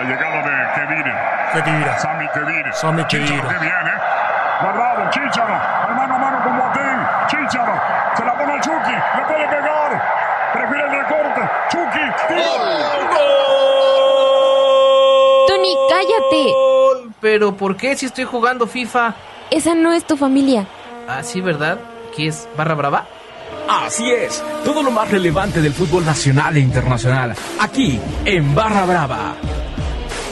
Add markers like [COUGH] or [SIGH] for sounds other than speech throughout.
La llegada de Kedira. Kedira. Sammy Kedira. Sammy Chicharo Khedira. que viene. Guardado, Chicharo. Al mano a mano con Boateng. Chicharo. Se la pone al Chucky. Le puede pegar. Prefiere el recorte. Chucky. Tiro. Tony, cállate. Gol. Pero ¿por qué si estoy jugando FIFA? Esa no es tu familia. Ah, sí, ¿verdad? ¿Qué es? ¿Barra brava? Así es, todo lo más relevante del fútbol nacional e internacional, aquí en Barra Brava.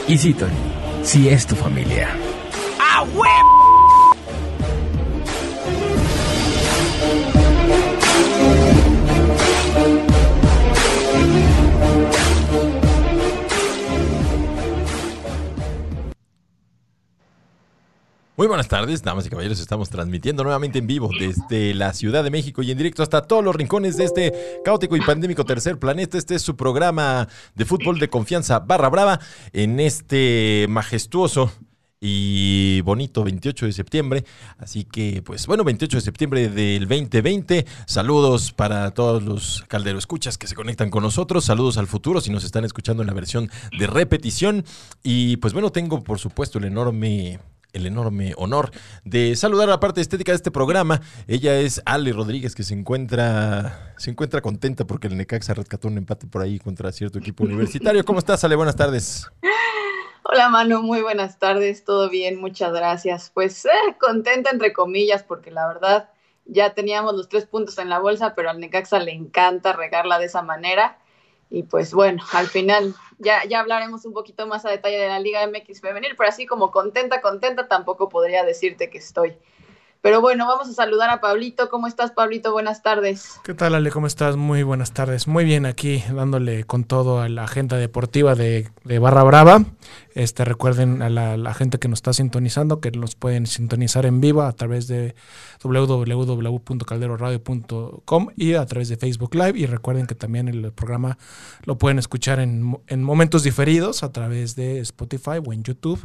Y sí, Tony, sí es tu familia. ¡Ah, huevo! Muy buenas tardes, damas y caballeros. Estamos transmitiendo nuevamente en vivo desde la Ciudad de México y en directo hasta todos los rincones de este caótico y pandémico tercer planeta. Este es su programa de fútbol de confianza barra brava en este majestuoso y bonito 28 de septiembre. Así que, pues bueno, 28 de septiembre del 2020. Saludos para todos los calderos escuchas que se conectan con nosotros. Saludos al futuro si nos están escuchando en la versión de repetición. Y pues bueno, tengo por supuesto el enorme el enorme honor de saludar a la parte estética de este programa. Ella es Ale Rodríguez, que se encuentra, se encuentra contenta porque el Necaxa rescató un empate por ahí contra cierto equipo universitario. ¿Cómo estás, Ale? Buenas tardes. Hola Manu, muy buenas tardes, todo bien, muchas gracias. Pues eh, contenta entre comillas porque la verdad ya teníamos los tres puntos en la bolsa, pero al Necaxa le encanta regarla de esa manera. Y pues bueno, al final ya, ya hablaremos un poquito más a detalle de la Liga MX femenil, pero así como contenta, contenta tampoco podría decirte que estoy. Pero bueno, vamos a saludar a Pablito. ¿Cómo estás, Pablito? Buenas tardes. ¿Qué tal, Ale? ¿Cómo estás? Muy buenas tardes. Muy bien aquí, dándole con todo a la agenda deportiva de, de Barra Brava. Este, recuerden a la, gente que nos está sintonizando que nos pueden sintonizar en vivo a través de www.calderoradio.com y a través de Facebook Live. Y recuerden que también el programa lo pueden escuchar en, en momentos diferidos a través de Spotify o en YouTube.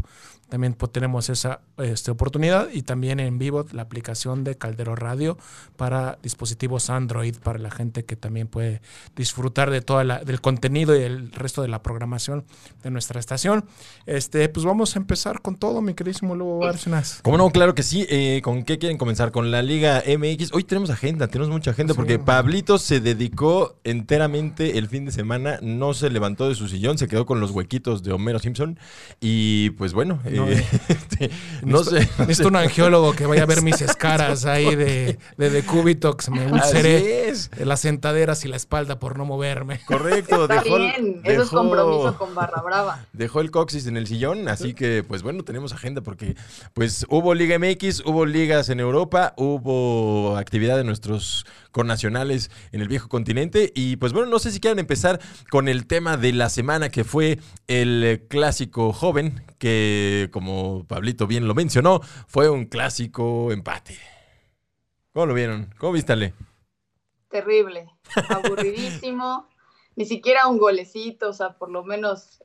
También tenemos esa este, oportunidad y también en vivo la aplicación de Caldero Radio para dispositivos Android para la gente que también puede disfrutar de toda la, del contenido y el resto de la programación de nuestra estación. Este, pues vamos a empezar con todo, mi queridísimo Lobo Bárcenas. ¿Cómo no? Claro que sí. Eh, ¿Con qué quieren comenzar? Con la Liga MX. Hoy tenemos agenda, tenemos mucha agenda Sí. porque Pablito se dedicó enteramente el fin de semana, no se levantó de su sillón, se quedó con los huequitos de Homero Simpson y pues bueno, No, eh, [LAUGHS] este, no sé. Necesito un angiólogo que vaya a ver mis [LAUGHS] escaras ahí de, de decúbito, que se me ulceré las sentaderas y la espalda por no moverme. Correcto, Está dejó, el- bien, eso es dejó- compromiso con Barra Brava. Dejó el coxis en el sillón, así que pues bueno, tenemos agenda porque pues hubo Liga MX, hubo ligas en Europa, hubo actividad de nuestros connacionales en el viejo continente y pues bueno, no sé si quieran empezar con el tema de la semana que fue el clásico joven, que como Pablito bien lo mencionó, fue un clásico empate. ¿Cómo lo vieron? ¿Cómo vístale? terrible, aburridísimo, [LAUGHS] ni siquiera un golecito, o sea, por lo menos,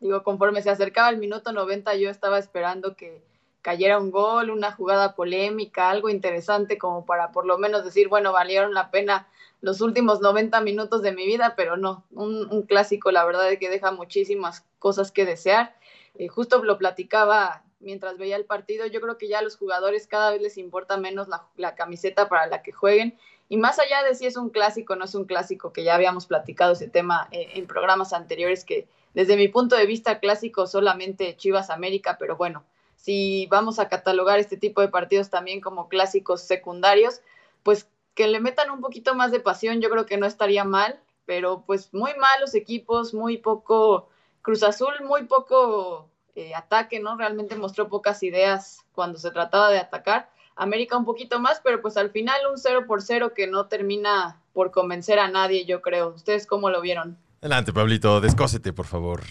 digo, conforme se acercaba el minuto 90, yo estaba esperando que cayera un gol, una jugada polémica, algo interesante como para por lo menos decir, bueno, valieron la pena los últimos 90 minutos de mi vida, pero no, un, clásico, la verdad es que deja muchísimas cosas que desear. Eh, justo lo platicaba mientras veía el partido, yo creo que ya a los jugadores cada vez les importa menos la, la camiseta para la que jueguen y más allá de si es un clásico o no es un clásico, que ya habíamos platicado ese tema eh, en programas anteriores, que desde mi punto de vista clásico solamente Chivas América, pero bueno, si vamos a catalogar este tipo de partidos también como clásicos secundarios, pues que le metan un poquito más de pasión, yo creo que no estaría mal, pero pues muy malos equipos, muy poco Cruz Azul, muy poco eh, ataque, ¿no? Realmente mostró pocas ideas cuando se trataba de atacar. América un poquito más, pero pues al final un 0 por 0 que no termina por convencer a nadie, yo creo. ¿Ustedes cómo lo vieron? Adelante, Pablito, descósete, por favor.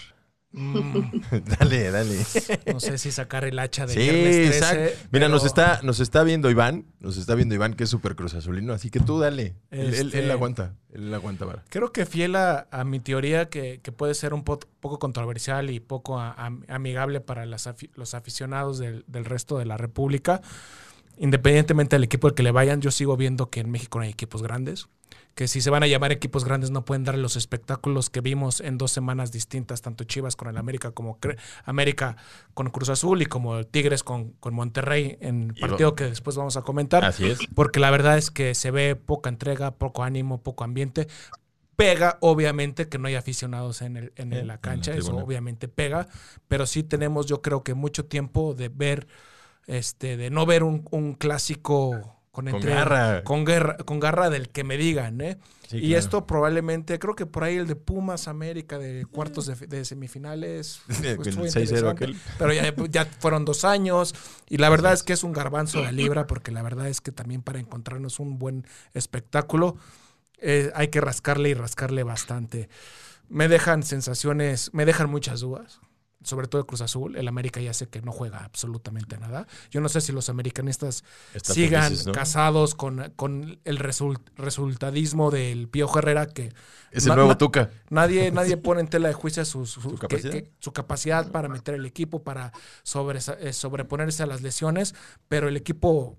Mm, [LAUGHS] dale, dale. no sé si sacar el hacha de Sí, viernes 13, exacto. Mira, nos está, nos está viendo Iván, nos está viendo Iván, que es súper cruz azulino, así que tú dale. Él, él- Este- él aguanta, él aguanta, vara. Creo que fiel a, a mi teoría, que, que puede ser un po- poco controversial y poco a- amigable para las afi- los aficionados del, del resto de la República, independientemente del equipo al que le vayan, yo sigo viendo que en México no hay equipos grandes. Que si se van a llamar equipos grandes no pueden dar los espectáculos que vimos en dos semanas distintas, tanto Chivas con el América como Cre- América con Cruz Azul y como Tigres con, con Monterrey en Y partido lo- que después vamos a comentar. Así es. Porque la verdad es que se ve poca entrega, poco ánimo, poco ambiente. Pega, obviamente, que no hay aficionados en, el, en En- en la cancha, eso obviamente pega, pero sí tenemos, yo creo que mucho tiempo de ver, este, de no ver un, un clásico con, garra. con guerra, con garra del que me digan, ¿eh? Sí, y claro. esto probablemente, creo que por ahí el de Pumas América de cuartos de, de semifinales, [LAUGHS] pues, El estuvo 6-0 interesante, aquel. pero ya, ya fueron dos años y la verdad es que es un garbanzo de libra porque la verdad es que también para encontrarnos un buen espectáculo eh, hay que rascarle y rascarle bastante. Me dejan sensaciones, me dejan muchas dudas, sobre todo de Cruz Azul. El América ya sé que no juega absolutamente nada. Yo no sé si los americanistas sigan felices, ¿no? casados con, con el result- resultadismo del Piojo Herrera que Es el nuevo Tuca. Nadie, [LAUGHS] nadie pone en tela de juicio su, su- ¿Su que- capacidad? que- su capacidad para meter el equipo, para sobre, eh, sobreponerse a las lesiones, pero el equipo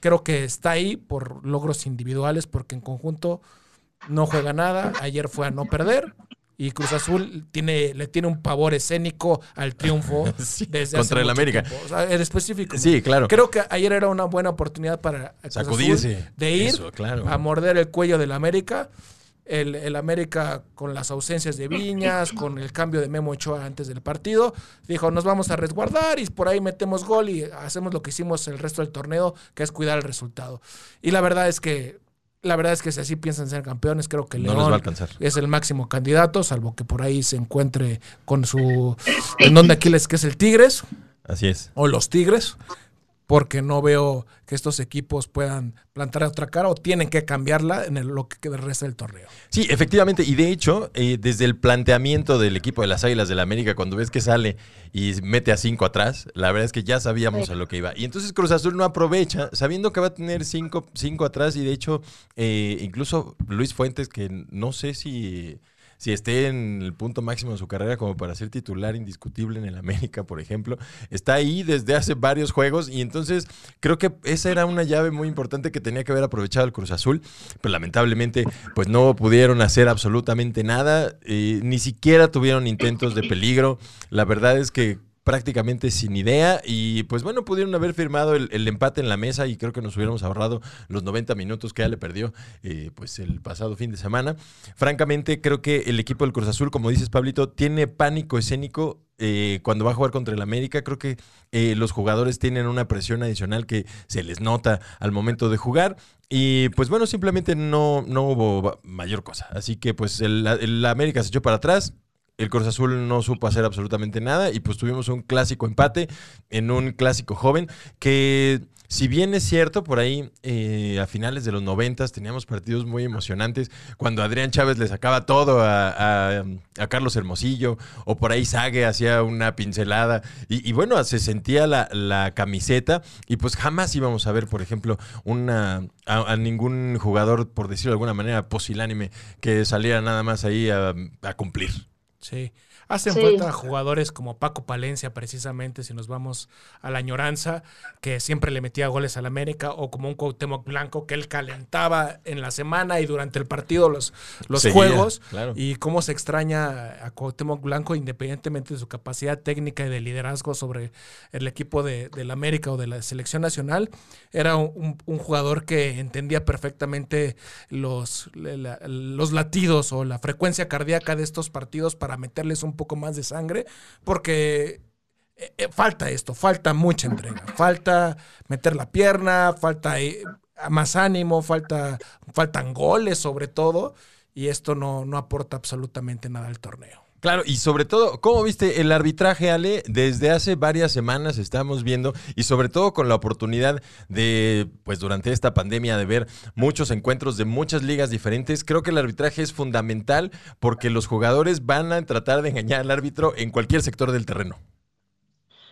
creo que está ahí por logros individuales, porque en conjunto no juega nada. Ayer fue a no perder. Y Cruz Azul tiene, le tiene un pavor escénico al triunfo [LAUGHS] Sí, desde contra hace el América. tiempo. O sea, en específico. Sí, claro. Creo que ayer era una buena oportunidad para Cruz Azul Sacudirse. de ir Eso, claro. a morder el cuello del América. El, el América con las ausencias de Viñas, con el cambio de Memo Ochoa antes del partido, dijo, nos vamos a resguardar y por ahí metemos gol y hacemos lo que hicimos el resto del torneo, que es cuidar el resultado. Y la verdad es que, la verdad es que si así piensan ser campeones, creo que No les va León a alcanzar. es el máximo candidato, salvo que por ahí se encuentre con su en donde Aquiles, que es el Tigres, Así es. o los Tigres, porque no veo que estos equipos puedan plantar otra cara o tienen que cambiarla en el- lo que queda del torneo. Sí, efectivamente. Y de hecho, eh, desde el planteamiento del equipo de las Águilas del la América, cuando ves que sale y mete a cinco atrás, la verdad es que ya sabíamos Sí. a lo que iba. Y entonces Cruz Azul no aprovecha, sabiendo que va a tener cinco, cinco atrás. Y de hecho, eh, incluso Luis Fuentes, que no sé si, si esté en el punto máximo de su carrera como para ser titular indiscutible en el América, por ejemplo, está ahí desde hace varios juegos. Y entonces creo que esa era una llave muy importante que tenía que haber aprovechado el Cruz Azul. Pero lamentablemente, pues no pudieron hacer absolutamente nada. eh, ni siquiera tuvieron intentos de peligro. La verdad es que prácticamente sin idea y pues bueno, pudieron haber firmado el, empate en la mesa y creo que nos hubiéramos ahorrado los 90 minutos que ya le perdió eh, pues el pasado fin de semana. Francamente creo que el equipo del Cruz Azul, como dices Pablito, tiene pánico escénico eh, cuando va a jugar contra el América. Creo que eh, los jugadores tienen una presión adicional que se les nota al momento de jugar. Y pues bueno, simplemente no, no hubo mayor cosa. Así que pues el, el América se echó para atrás. El Cruz Azul no supo hacer absolutamente nada y pues tuvimos un clásico empate en un clásico joven que si bien es cierto, por ahí eh, a finales de los noventas teníamos partidos muy emocionantes cuando Adrián Chávez le sacaba todo a, Carlos Hermosillo o por ahí Sague hacía una pincelada y, bueno, se sentía la, la camiseta y pues jamás íbamos a ver, por ejemplo, una, a, a ningún jugador, por decirlo de alguna manera, posilánime que saliera nada más ahí a cumplir. Sí. Hacen Sí. falta jugadores como Paco Palencia, precisamente, si nos vamos a la añoranza, que siempre le metía goles al América, o como un Cuauhtémoc Blanco, que él calentaba en la semana y durante el partido los, los Seguía, juegos. claro. Y cómo se extraña a Cuauhtémoc Blanco, independientemente de su capacidad técnica y de liderazgo sobre el equipo de, del América o de la selección nacional. Era un, un jugador que entendía perfectamente los, la- los latidos o la frecuencia cardíaca de estos partidos para meterles un poco más de sangre, porque eh, eh, falta esto, falta mucha entrega, falta meter la pierna, falta eh, más ánimo, falta, faltan goles sobre todo, y esto no, no aporta absolutamente nada al torneo. Claro, y sobre todo, ¿cómo viste el arbitraje, Ale? Desde hace varias semanas estamos viendo, y sobre todo con la oportunidad de, pues durante esta pandemia, de ver muchos encuentros de muchas ligas diferentes, creo que el arbitraje es fundamental porque los jugadores van a tratar de engañar al árbitro en cualquier sector del terreno.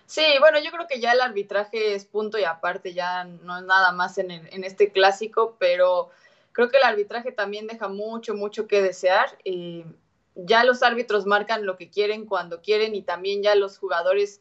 Sí, bueno, yo creo que ya el arbitraje es punto y aparte, ya no es nada más en, el- en este clásico, pero creo que el arbitraje también deja mucho, mucho que desear. y ya los árbitros marcan lo que quieren cuando quieren y también ya los jugadores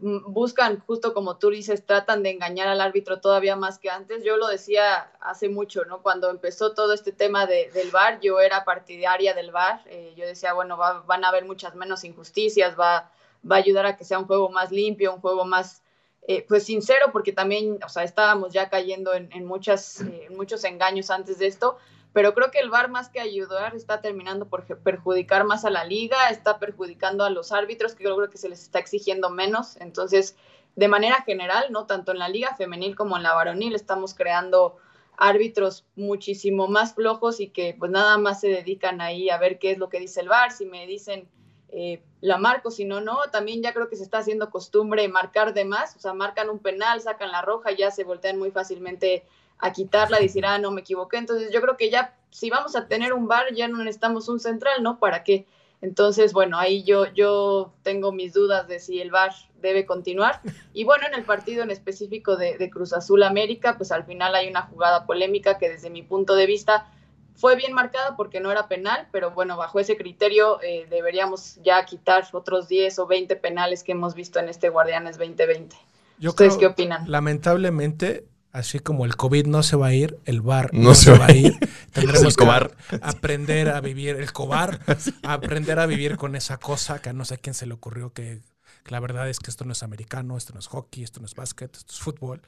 mm, buscan, justo como tú dices, tratan de engañar al árbitro todavía más que antes. Yo lo decía hace mucho, ¿no? Cuando empezó todo este tema de, del VAR, yo era partidaria del VAR. Eh, yo decía, bueno, va- van a haber muchas menos injusticias, va, va a ayudar a que sea un juego más limpio, un juego más, eh, pues sincero, porque también, o sea, estábamos ya cayendo en, en muchas, eh, en muchos engaños antes de esto. Pero creo que el VAR más que ayudar está terminando por perjudicar más a la liga, está perjudicando a los árbitros, que yo creo que se les está exigiendo menos. Entonces, de manera general, no tanto en la liga femenil como en la varonil, estamos creando árbitros muchísimo más flojos y que pues nada más se dedican ahí a ver qué es lo que dice el VAR, si me dicen eh, la marco, si no, no, también ya creo que se está haciendo costumbre marcar de más, o sea, marcan un penal, sacan la roja, ya se voltean muy fácilmente a quitarla, decir, ah, no me equivoqué, entonces yo creo que ya, si vamos a tener un VAR, ya no necesitamos un central, ¿no? ¿Para qué? Entonces, bueno, ahí yo, yo tengo mis dudas de si el VAR debe continuar. Y bueno, en el partido en específico de, de Cruz Azul América, pues al final hay una jugada polémica que desde mi punto de vista fue bien marcada porque no era penal, pero bueno, bajo ese criterio eh, deberíamos ya quitar otros 10 o 20 penales que hemos visto en este Guardianes 2020. Yo ¿Ustedes creo- qué opinan? Lamentablemente, así como el COVID no se va a ir, el bar No no, se va va a a ir. [LAUGHS] Tendremos que cobar. aprender a vivir, el cobar, [LAUGHS] a aprender a vivir con esa cosa que a no sé quién se le ocurrió que, que la verdad es que esto no es americano, esto no es hockey, esto no es básquet, esto es fútbol.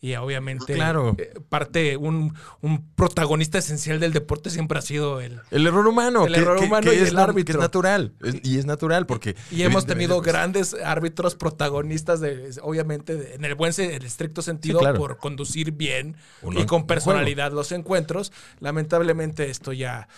Y obviamente, Claro. eh, parte, un, un protagonista esencial del deporte siempre ha sido el, El error humano. El que- error que- humano que y es el árbitro. es natural. Es- y es natural porque... Y hemos tenido grandes árbitros protagonistas, de, obviamente, de- en el buen, el estricto sentido, claro. por conducir bien y con personalidad los encuentros. Lamentablemente esto ya...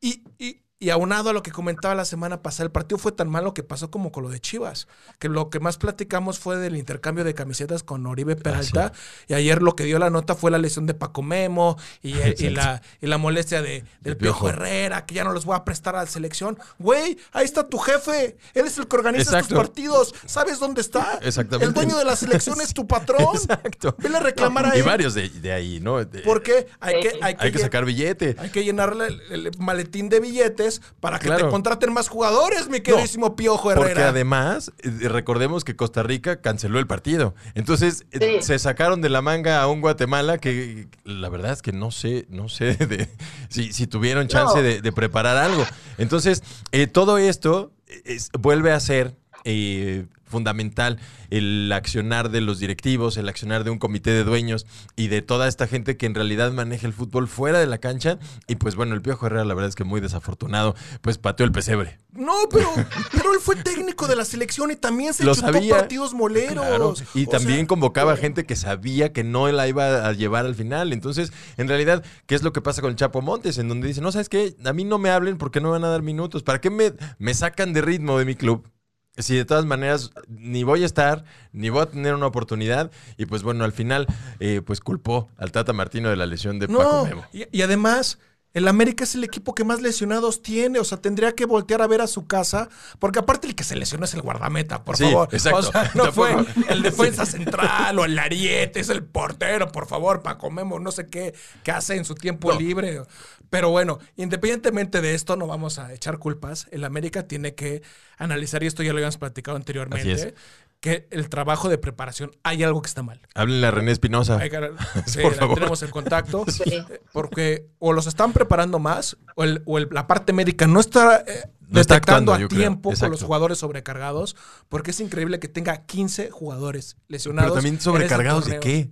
Y, y, y aunado a lo que comentaba la semana pasada, el partido fue tan malo que pasó como con lo de Chivas, que lo que más platicamos fue del intercambio de camisetas con Oribe Peralta, y ayer lo que dio la nota fue la lesión de Paco Memo y, [LAUGHS] y la, y la molestia de, del Piojo. Piojo Herrera, que ya no los voy a prestar a la selección. Güey, ahí está tu jefe, él es el que organiza Exacto. estos partidos, ¿sabes dónde está? Exactamente. El dueño de la selección es tu patrón. [LAUGHS] Exacto. Vele a reclamar a Y él. varios de, de ahí, ¿no? De- Porque hay que, hay que, Hay que llen- sacar billete. hay que llenarle el, el maletín de billetes para que Claro. te contraten más jugadores, mi queridísimo Piojo Herrera. Porque además, eh, recordemos que Costa Rica canceló el partido. Entonces, eh, Sí. se sacaron de la manga a un Guatemala que la verdad es que no sé, no sé [LAUGHS] de- si, si tuvieron chance No. de, de preparar algo. Entonces, eh, todo esto es- vuelve a ser eh, fundamental el accionar de los directivos, el accionar de un comité de dueños y de toda esta gente que en realidad maneja el fútbol fuera de la cancha. Y pues bueno, el Piojo Herrera, la verdad es que muy desafortunado, pues pateó el pesebre. No, pero, pero él fue técnico de la selección y también se Lo chutó sabía. partidos moleros. Claro, y O también sea, convocaba gente que sabía que no la iba a llevar al final. Entonces, en realidad, ¿qué es lo que pasa con el Chapo Montes? En donde dice, no, ¿sabes qué? A mí no me hablen porque no me van a dar minutos. ¿Para qué me, me sacan de ritmo de mi club? Si de todas maneras ni voy a estar, ni voy a tener una oportunidad. Y pues bueno, al final, eh, pues culpó al Tata Martino de la lesión de Paco Memo. y, y además, el América es el equipo que más lesionados tiene. O sea, tendría que voltear a ver a su casa. Porque aparte el que se lesionó es el guardameta, por Sí, favor. exacto. O sea, [LAUGHS] no fue el defensa central o el ariete, es el portero, por favor, Paco Memo, no sé qué, qué hace en su tiempo No. libre. Pero bueno, independientemente de esto, no vamos a echar culpas. El América tiene que analizar, y esto ya lo habíamos platicado anteriormente, que el trabajo de preparación, hay algo que está mal. Háblenle a René Espinosa. [LAUGHS] Sí, Por favor. tenemos el contacto. [LAUGHS] Sí. eh, Porque o los están preparando más, o, el- o el- la parte médica no está eh, No está detectando actuando, a tiempo con los jugadores sobrecargados, porque es increíble que tenga 15 jugadores lesionados. Pero también sobrecargados de qué?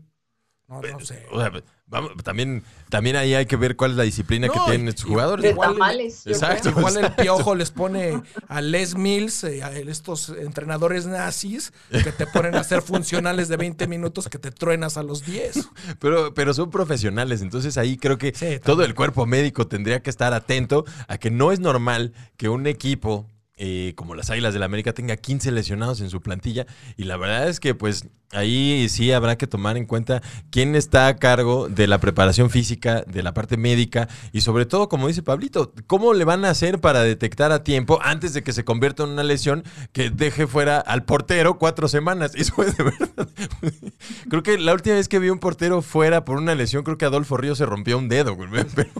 No, no sé. O sea, vamos, también, también ahí hay que ver cuál es la disciplina que tienen estos jugadores. De Igual- tamales. Exacto. creo. Igual el piojo les pone a Les Mills, eh, a estos entrenadores nazis, que te ponen a ser funcionales de 20 minutos que te truenas a los 10. Pero, pero son profesionales, entonces ahí creo que Sí, todo el cuerpo médico tendría que estar atento a que no es normal que un equipo eh, como las Águilas del la América tenga 15 lesionados en su plantilla y la verdad es que pues Ahí sí habrá que tomar en cuenta quién está a cargo de la preparación física, de la parte médica y sobre todo, como dice Pablito, cómo le van a hacer para detectar a tiempo antes de que se convierta en una lesión que deje fuera al portero cuatro semanas. [LAUGHS] Eso es de verdad. [LAUGHS] creo que la última vez que vi un portero fuera por una lesión, creo que Adolfo Río se rompió un dedo. güey, [LAUGHS] Pero,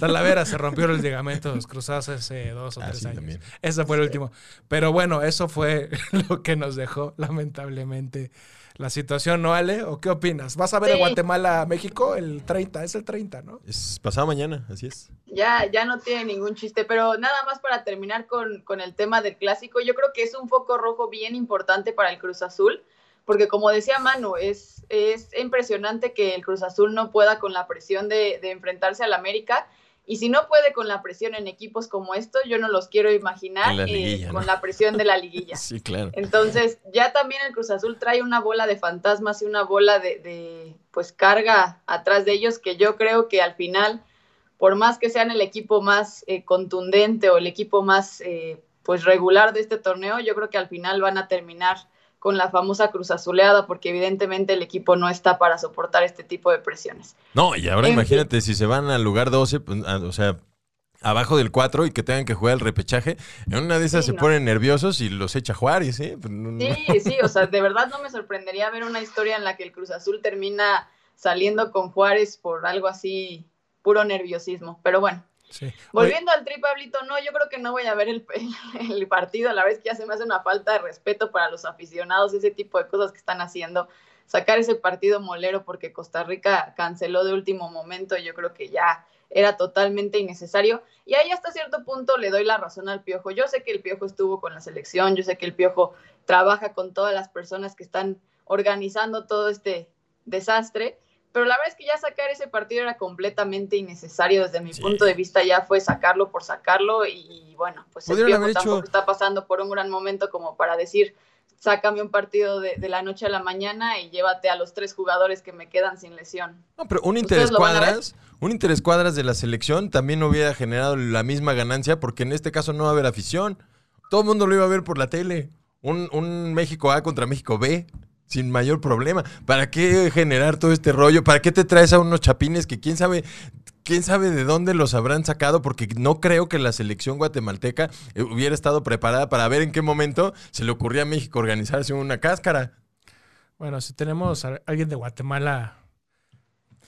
Talavera se rompió los ligamentos cruzados hace dos o Ah, tres sí, años. también. Ese fue el último. Pero bueno, eso fue lo que nos dejó, lamentablemente, la situación, ¿no, Ale? ¿O qué opinas? ¿Vas a ver Sí. el Guatemala-México el 30? Es el 30, ¿no? es pasado mañana, así es. Ya, ya no tiene ningún chiste, pero nada más para terminar con, con el tema del clásico, yo creo que es un foco rojo bien importante para el Cruz Azul, porque como decía Manu, es, es impresionante que el Cruz Azul no pueda con la presión de, de enfrentarse al América, y si no puede con la presión en equipos como estos, yo no los quiero imaginar eh, con la presión de la liguilla. [LAUGHS] Sí, claro. Entonces, ya también el Cruz Azul trae una bola de fantasmas y una bola de, de, pues carga atrás de ellos que yo creo que al final, por más que sean el equipo más eh, contundente o el equipo más eh, pues regular de este torneo, yo creo que al final van a terminar con la famosa Cruz Azuleada porque evidentemente el equipo no está para soportar este tipo de presiones. No, y ahora En imagínate si se van al lugar 12, pues, a- o sea, abajo del 4 y que tengan que jugar el repechaje, en una de esas Sí, se no. ponen nerviosos y los echa Juárez, ¿eh? Pues, Sí, sí, o sea, de verdad no me sorprendería ver una historia en la que el Cruz Azul termina saliendo con Juárez por algo así, puro nerviosismo. Pero bueno, Volviendo al tri, Pablito, no, yo creo que no voy a ver el, [LAUGHS] partido, la verdad es que ya se me hace una falta de respeto para los aficionados, ese tipo de cosas que están haciendo. Sacar ese partido molero porque Costa Rica canceló de último momento, yo creo que ya era totalmente innecesario. Y ahí hasta cierto punto le doy la razón al Piojo. Yo sé que el Piojo estuvo con la selección, yo sé que el Piojo trabaja con todas las personas que están organizando todo este desastre, pero la verdad es que ya sacar ese partido era completamente innecesario desde mi Sí. punto de vista, ya fue sacarlo por sacarlo y, bueno, pues el Piojo hecho- tampoco está pasando por un gran momento como para decir, sácame un partido de, de la noche a la mañana y llévate a los tres jugadores que me quedan sin lesión. No, pero un ¿Ustedes interés cuadras, un interés cuadras de la selección también hubiera generado la misma ganancia porque en este caso no va a haber afición. Todo el mundo lo iba a ver por la tele. Un, un México A contra México B sin mayor problema. ¿Para qué generar todo este rollo? ¿Para qué te traes a unos chapines que quién sabe, quién sabe de dónde los habrán sacado? Porque no creo que la selección guatemalteca eh, hubiera estado preparada para ver en qué momento se le ocurría a México organizarse una cáscara. Bueno, si tenemos a alguien de Guatemala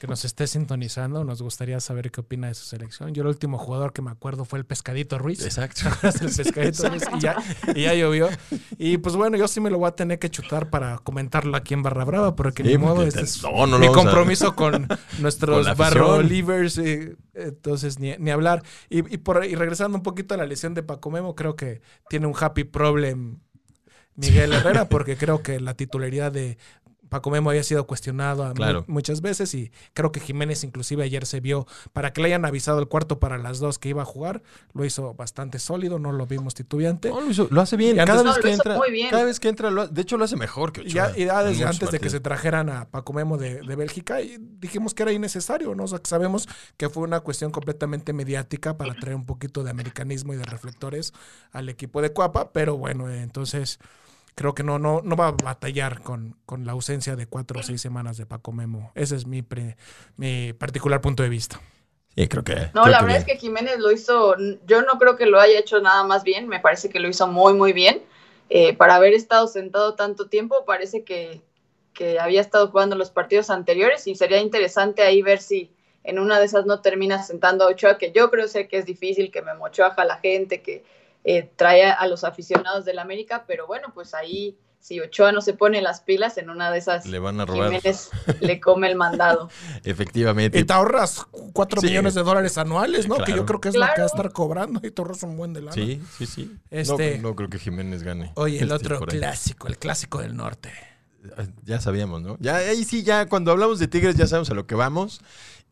que nos esté sintonizando, nos gustaría saber qué opina de su selección. Yo el último jugador que me acuerdo fue el Pescadito Ruiz. Exacto. [LAUGHS] el Pescadito Ruiz y ya, y ya llovió. Y pues bueno, yo sí me lo voy a tener que chutar para comentarlo aquí en Barra Brava, porque Sí, ni modo, este te- es no, no, mi compromiso con [LAUGHS] nuestros con. Barro Livers. entonces, ni, ni hablar. Y, y por, y regresando un poquito a la lesión de Paco Memo, creo que tiene un happy problem Miguel Herrera, porque creo que la titularidad de Paco Memo había sido cuestionado Claro. muchas veces y creo que Jiménez inclusive ayer se vio para que le hayan avisado el cuarto para las dos que iba a jugar, lo hizo bastante sólido, no lo vimos titubeante. No, lo, hizo- lo hace bien. Antes- cada No, vez lo que hizo entra, muy bien. cada vez que entra, lo de hecho lo hace mejor que Y ya, Ochoa. y antes de que se trajeran a Paco Memo de, de Bélgica, y dijimos que era innecesario, ¿no? O sea, que sabemos que fue una cuestión completamente mediática para traer un poquito de americanismo y de reflectores al equipo de Cuapa, pero bueno, entonces creo que no, no, no va a batallar con, con la ausencia de cuatro o seis semanas de Paco Memo. Ese es mi, pre- mi particular punto de vista. Sí, creo que. No, creo la que verdad bien. es que Jiménez lo hizo, yo no creo que lo haya hecho nada más bien, me parece que lo hizo muy, muy bien. Eh, para haber estado sentado tanto tiempo, parece que, que había estado jugando los partidos anteriores y sería interesante ahí ver si en una de esas no termina sentando a Ochoa, que yo creo sé que es difícil, que me mochoa a la gente, que eh, trae a los aficionados del América, pero bueno, pues ahí si Ochoa no se pone las pilas, en una de esas Le van a robar. Jiménez le come el mandado. [LAUGHS] Efectivamente. Y te ahorras cuatro Sí. millones de dólares anuales, ¿no? Que yo creo que es lo que va a estar cobrando y te ahorras un buen de lana. Sí, sí, sí. Este- No, no creo que Jiménez gane. Oye, el Este, otro clásico, el clásico del norte. Ya sabíamos, ¿no? Ya ahí sí, ya cuando hablamos de Tigres ya sabemos a lo que vamos.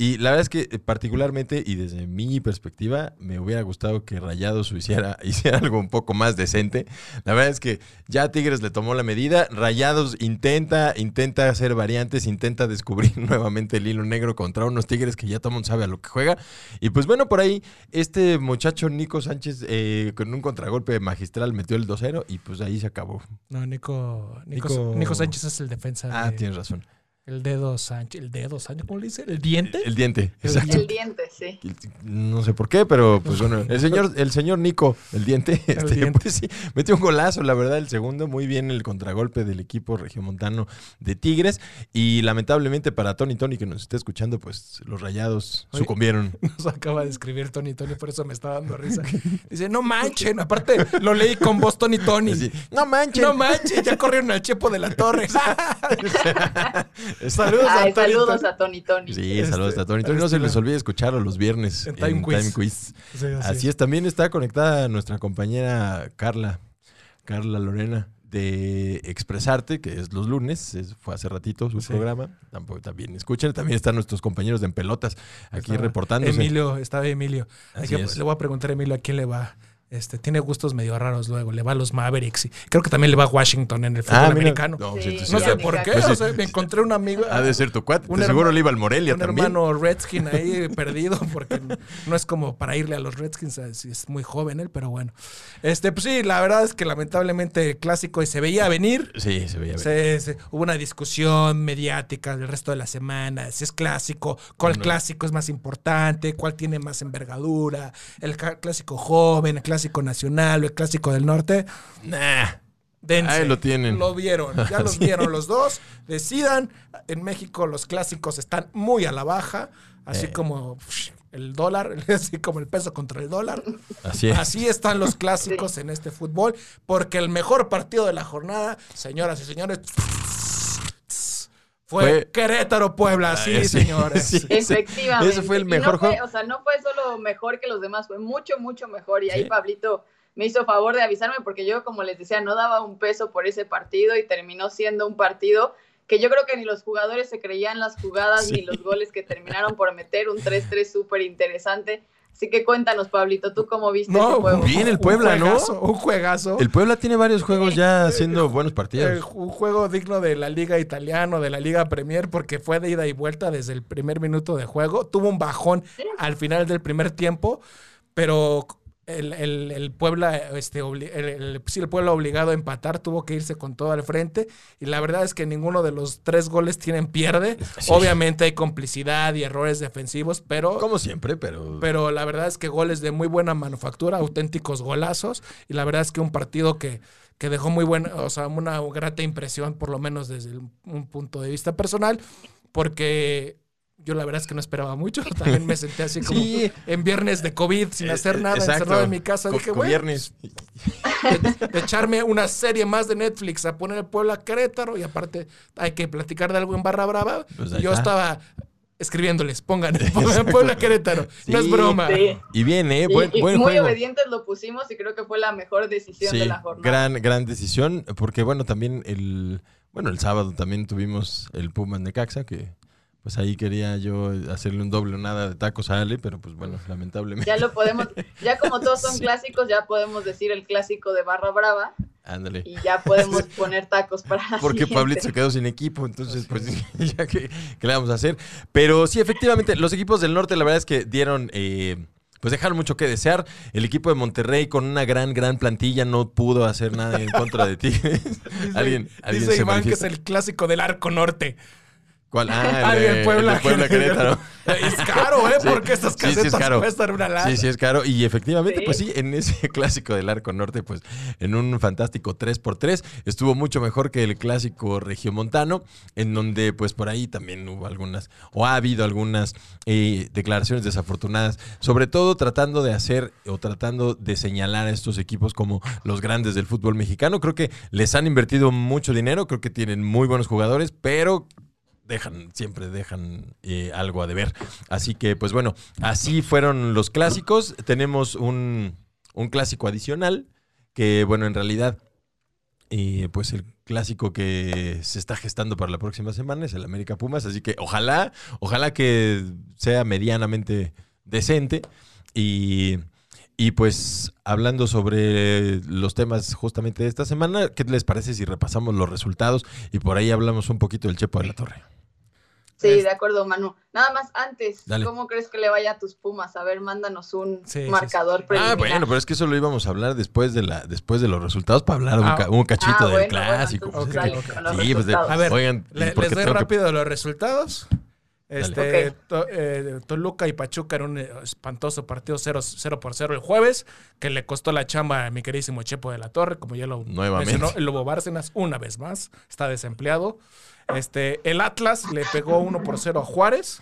Y la verdad es que eh, particularmente y desde mi perspectiva me hubiera gustado que Rayados [LAUGHS] hiciera, hiciera algo un poco más decente. La verdad es que ya Tigres le tomó la medida. Rayados intenta, intenta hacer variantes, intenta descubrir [LAUGHS] nuevamente el hilo negro contra unos Tigres que ya todo el mundo sabe a lo que juega. Y pues bueno, por ahí este muchacho Nico Sánchez eh, con un contragolpe magistral metió el 2-0 y pues ahí se acabó. No, Nico, Nico, Nico- Nico Sánchez Sánchez es el defensa. Ah, de- tienes razón. El dedo Sánchez. ¿El dedo Sánchez? ¿Cómo le dice? ¿El diente? El diente, El exacto. El diente, sí. No sé por qué, pero pues bueno, el señor, el señor Nico, el diente, este, diente. pues sí, metió un golazo, la verdad, el segundo, muy bien el contragolpe del equipo regiomontano de Tigres. Y lamentablemente para Tony Tony que nos está escuchando, pues los rayados Oye. sucumbieron. [LAUGHS] Nos acaba de escribir Tony Tony, por eso me está dando risa. [LAUGHS] Dice, no manchen. Aparte, lo leí con voz Tony Tony. Así, no manches. No manches, ya corrieron al Chepo de la Torre. [LAUGHS] Saludos Ay, a Tony saludos Tony. a Tony Tony. Sí, Este, saludos a Tony Tony. No se este, les olvide escucharlo los viernes En Time Quiz. Sí, Así es, también está conectada nuestra compañera Carla, Carla Lorena de Expresarte, que es los lunes, es- fue hace ratito su Sí. programa. Tampoco, también escuchen, también están nuestros compañeros de En Pelotas aquí Estaba reportándose. Emilio, estaba Emilio. Así que- es. le voy a preguntar a Emilio a quién le va. Este, tiene gustos medio raros luego. Le va a los Mavericks. Y creo que también le va a Washington en el fútbol Ah, mira. americano. No, Sí, sí, entonces No ya sé ni por qué. Pues o sea, me encontré un amigo. Ha de ser tu cuate. Un seguro le iba al Morelia un también. hermano Redskin ahí [LAUGHS] perdido porque no es como para irle a los Redskins, es muy joven él, pero bueno. Este, pues sí, la verdad es que lamentablemente el clásico y se veía venir. Sí, se veía bien. Se- se- hubo una discusión mediática el resto de la semana, si es clásico, cuál No. clásico es más importante, cuál tiene más envergadura, el clásico joven, el clásico nacional o el clásico del norte. Nah. Dense. Ahí lo tienen. Lo vieron, ya [LAUGHS] los vieron los dos. Decidan. En México los clásicos están muy a la baja, así Eh. como el dólar, [LAUGHS] así como el peso contra el dólar. Así es. Así están los clásicos en este fútbol, porque el mejor partido de la jornada, señoras y señores, fue, Fue- Querétaro Puebla, sí, Ah, sí, señores. sí. Ese- Efectivamente. ese fue el mejor no fue- juego. O sea, no fue solo mejor que los demás, fue mucho, mucho mejor. Y ahí Sí. Pablito me hizo favor de avisarme porque yo, como les decía, no daba un peso por ese partido y terminó siendo un partido que yo creo que ni los jugadores se creían las jugadas Sí. ni los goles que terminaron por meter, un 3-3 súper interesante. Así que cuéntanos, Pablito, ¿tú cómo viste ese No, juego? Bien el Puebla, un ¿no? juegazo, Un juegazo. El Puebla tiene varios juegos ya haciendo buenos Eh, partidos. un juego digno de la Liga Italiana, de la Liga Premier, porque fue de ida y vuelta desde el primer minuto de juego. Tuvo un bajón al final del primer tiempo, pero el, el- el Puebla, este, el, el- sí, el Puebla obligado a empatar, tuvo que irse con todo al frente. Y la verdad es que ninguno de los tres goles tienen pierde. Sí. Obviamente hay complicidad y errores defensivos, pero. Como siempre, pero... Pero la verdad es que goles de muy buena manufactura, auténticos golazos. Y la verdad es que un partido que, que dejó muy buena, o sea, una grata impresión, por lo menos desde un punto de vista personal, porque yo la verdad es que no esperaba mucho. [LAUGHS] También me senté así como Sí. en viernes de COVID, sin Eh, hacer nada, exacto. encerrado en mi casa. Co- Dije, bueno, viernes. de, de echarme una serie más de Netflix a poner el Puebla Querétaro y aparte hay que platicar de algo en Barra Brava. Pues yo estaba escribiéndoles, pongan, [LAUGHS] pongan Puebla Querétaro. No es broma. Sí. Y bien, ¿eh? Y- Buen, y buen muy juego. obedientes lo pusimos y creo que fue la mejor decisión Sí, de la jornada. gran, gran decisión, porque bueno, también el, bueno, el sábado también tuvimos el Pumas Necaxa, que pues ahí quería yo hacerle un doble nada de tacos a Ale, pero pues bueno, lamentablemente, Ya lo podemos, ya como todos son [LAUGHS] Sí. clásicicos, ya podemos decir el clásico de Barra Brava ándale. y ya podemos [LAUGHS] poner tacos para Porque siguiente. Pablito se quedó sin equipo, entonces pues [LAUGHS] ya que, ¿qué le vamos a hacer. Pero sí, efectivamente, los equipos del norte la verdad es que dieron... eh, pues dejaron mucho que desear. El equipo de Monterrey con una gran, gran plantilla no pudo hacer nada en contra de Tigres. alguien, alguien Dice Iván que es el clásico del arco norte. ¿Cuál? [LAUGHS] Ah, el, de- Puebla, el de Puebla Querétaro. [LAUGHS] Es caro, ¿eh? Sí. Porque estas Sí, sí es casetas caro. cuestan una lana. Sí, sí es caro. Y efectivamente, Sí. pues sí, en ese [LAUGHS] clásico del Arco Norte, pues en un fantástico 3x3, estuvo mucho mejor que el clásico regiomontano, en donde pues por ahí también hubo algunas, o ha habido algunas eh, declaraciones desafortunadas, sobre todo tratando de hacer o tratando de señalar a estos equipos como los grandes del fútbol mexicano. Creo que les han invertido mucho dinero, creo que tienen muy buenos jugadores, pero dejan, siempre dejan eh, algo a deber. Así que, pues bueno, así fueron los clásicos. Tenemos un, un clásico adicional, que bueno, en realidad, eh, pues el clásico que se está gestando para la próxima semana es el América Pumas. Así que ojalá, ojalá que sea medianamente decente. Y, y pues hablando sobre los temas justamente de esta semana, ¿qué les parece si repasamos los resultados y por ahí hablamos un poquito del Chepo de la Torre? Sí, Es- de acuerdo, Manu. Nada más antes, Dale. ¿cómo crees que le vaya a tus Pumas? A ver, mándanos un Sí, sí, marcador Ah, bueno, pero es que eso lo íbamos a hablar después de la después de los resultados para hablar un, Ah, ca- un cachito Ah, del bueno, bueno, clásico. entonces pues, sí, pues de-. A ver, oigan, Le- porque les doy que- rápido los resultados. Este. To- eh, Toluca y Pachuca en un eh, espantoso partido 0, 0 por 0 el jueves, que le costó la chamba a mi queridísimo Chepo de la Torre, como ya lo Nuevamente. mencionó el Lobo Bárcenas una vez más, está desempleado. Este, el Atlas le pegó 1 por 0 a Juárez.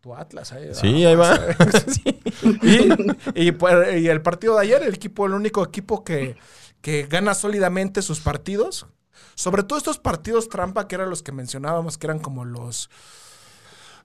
Tu Atlas, ahí Sí, ahí va. [LAUGHS] Sí. y, y, pues, y el partido de ayer, el equipo, el único equipo que, que gana sólidamente sus partidos. Sobre todo estos partidos trampa, que eran los que mencionábamos, que eran como los,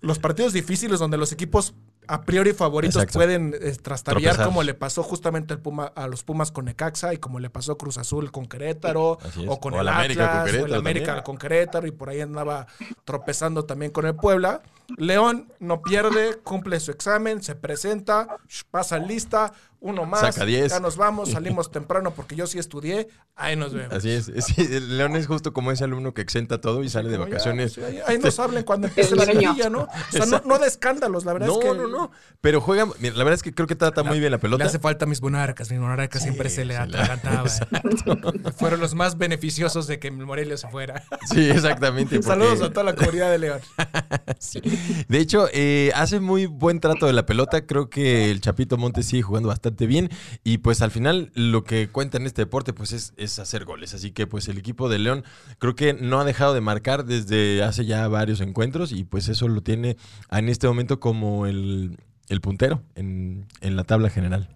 los partidos difíciles donde los equipos a priori favoritos Exacto. pueden eh, trastabillar, como le pasó justamente al Puma, a los Pumas con Necaxa y como le pasó Cruz Azul con Querétaro, o con O el América con Atlas, o el América también. con Querétaro, y por ahí andaba tropezando también con el Puebla. León no pierde, cumple su examen, se presenta, pasa lista, uno más, Saca 10. ya nos vamos, salimos temprano porque yo sí estudié, ahí nos vemos. Así es. Sí, León es justo como ese alumno que exenta todo y sale de ya, vacaciones. sí, ahí, ahí nos [LAUGHS] hablen cuando empiece la liguilla, ¿no? O sea, no, no de escándalos, la verdad No, es que no, no. Pero juega, mira, la verdad es que creo que trata muy bien la Le pelota. hace falta mis monarcas, mis monarcas siempre se le le- atragantaba. [LAUGHS] Fueron los más beneficiosos de que el Morelia se fuera. Sí, exactamente. porque- Saludos a toda la comunidad de León. [LAUGHS] Sí. De hecho, eh, hace muy buen trato de la pelota. Creo que el Chapito Montes sigue jugando bastante bien. Y pues al final lo que cuenta en este deporte pues es, es hacer goles. Así que pues el equipo de León creo que no ha dejado de marcar desde hace ya varios encuentros. Y pues eso lo tiene en este momento como el, el puntero en, en la tabla general.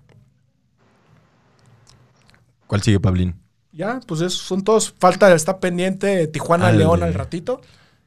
¿Cuál sigue, Pablín? Ya, pues esos son todos. Falta, está pendiente Tijuana el León de- al ratito.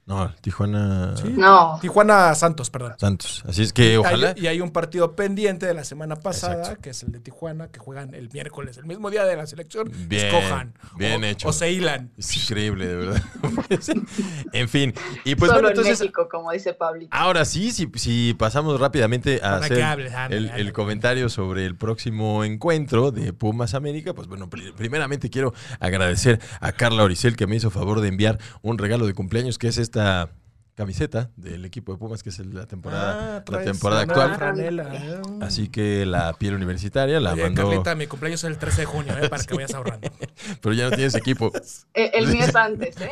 No, Tijuana Sí. No, Tijuana Santos, perdón. Santos. Así es que ojalá. Hay- y hay un partido pendiente de la semana pasada, Exacto. que es el de Tijuana, que juegan el miércoles, el mismo día de la selección. Bien, Escojan. bien o, hecho. O se hilan. Es increíble, de verdad. [LAUGHS] en fin. Y pues solo bueno, en entonces. México, como dice Pablito. Ahora sí, si, si pasamos rápidamente a Para hacer hables, el, el comentario sobre el próximo encuentro de Pumas América, pues bueno, pri- primeramente quiero agradecer a Carla Oricel que me hizo favor de enviar un regalo de cumpleaños que es esta camiseta del equipo de Pumas, que es el- la temporada, Ah, la temporada actual. franela, eh. Así que la piel universitaria la Oye, mandó, Carlita, mi cumpleaños es el 13 de junio, eh, para que vayas ahorrando. [LAUGHS] pero ya no tienes equipo. Eh, El, mío es [LAUGHS] antes, ¿eh?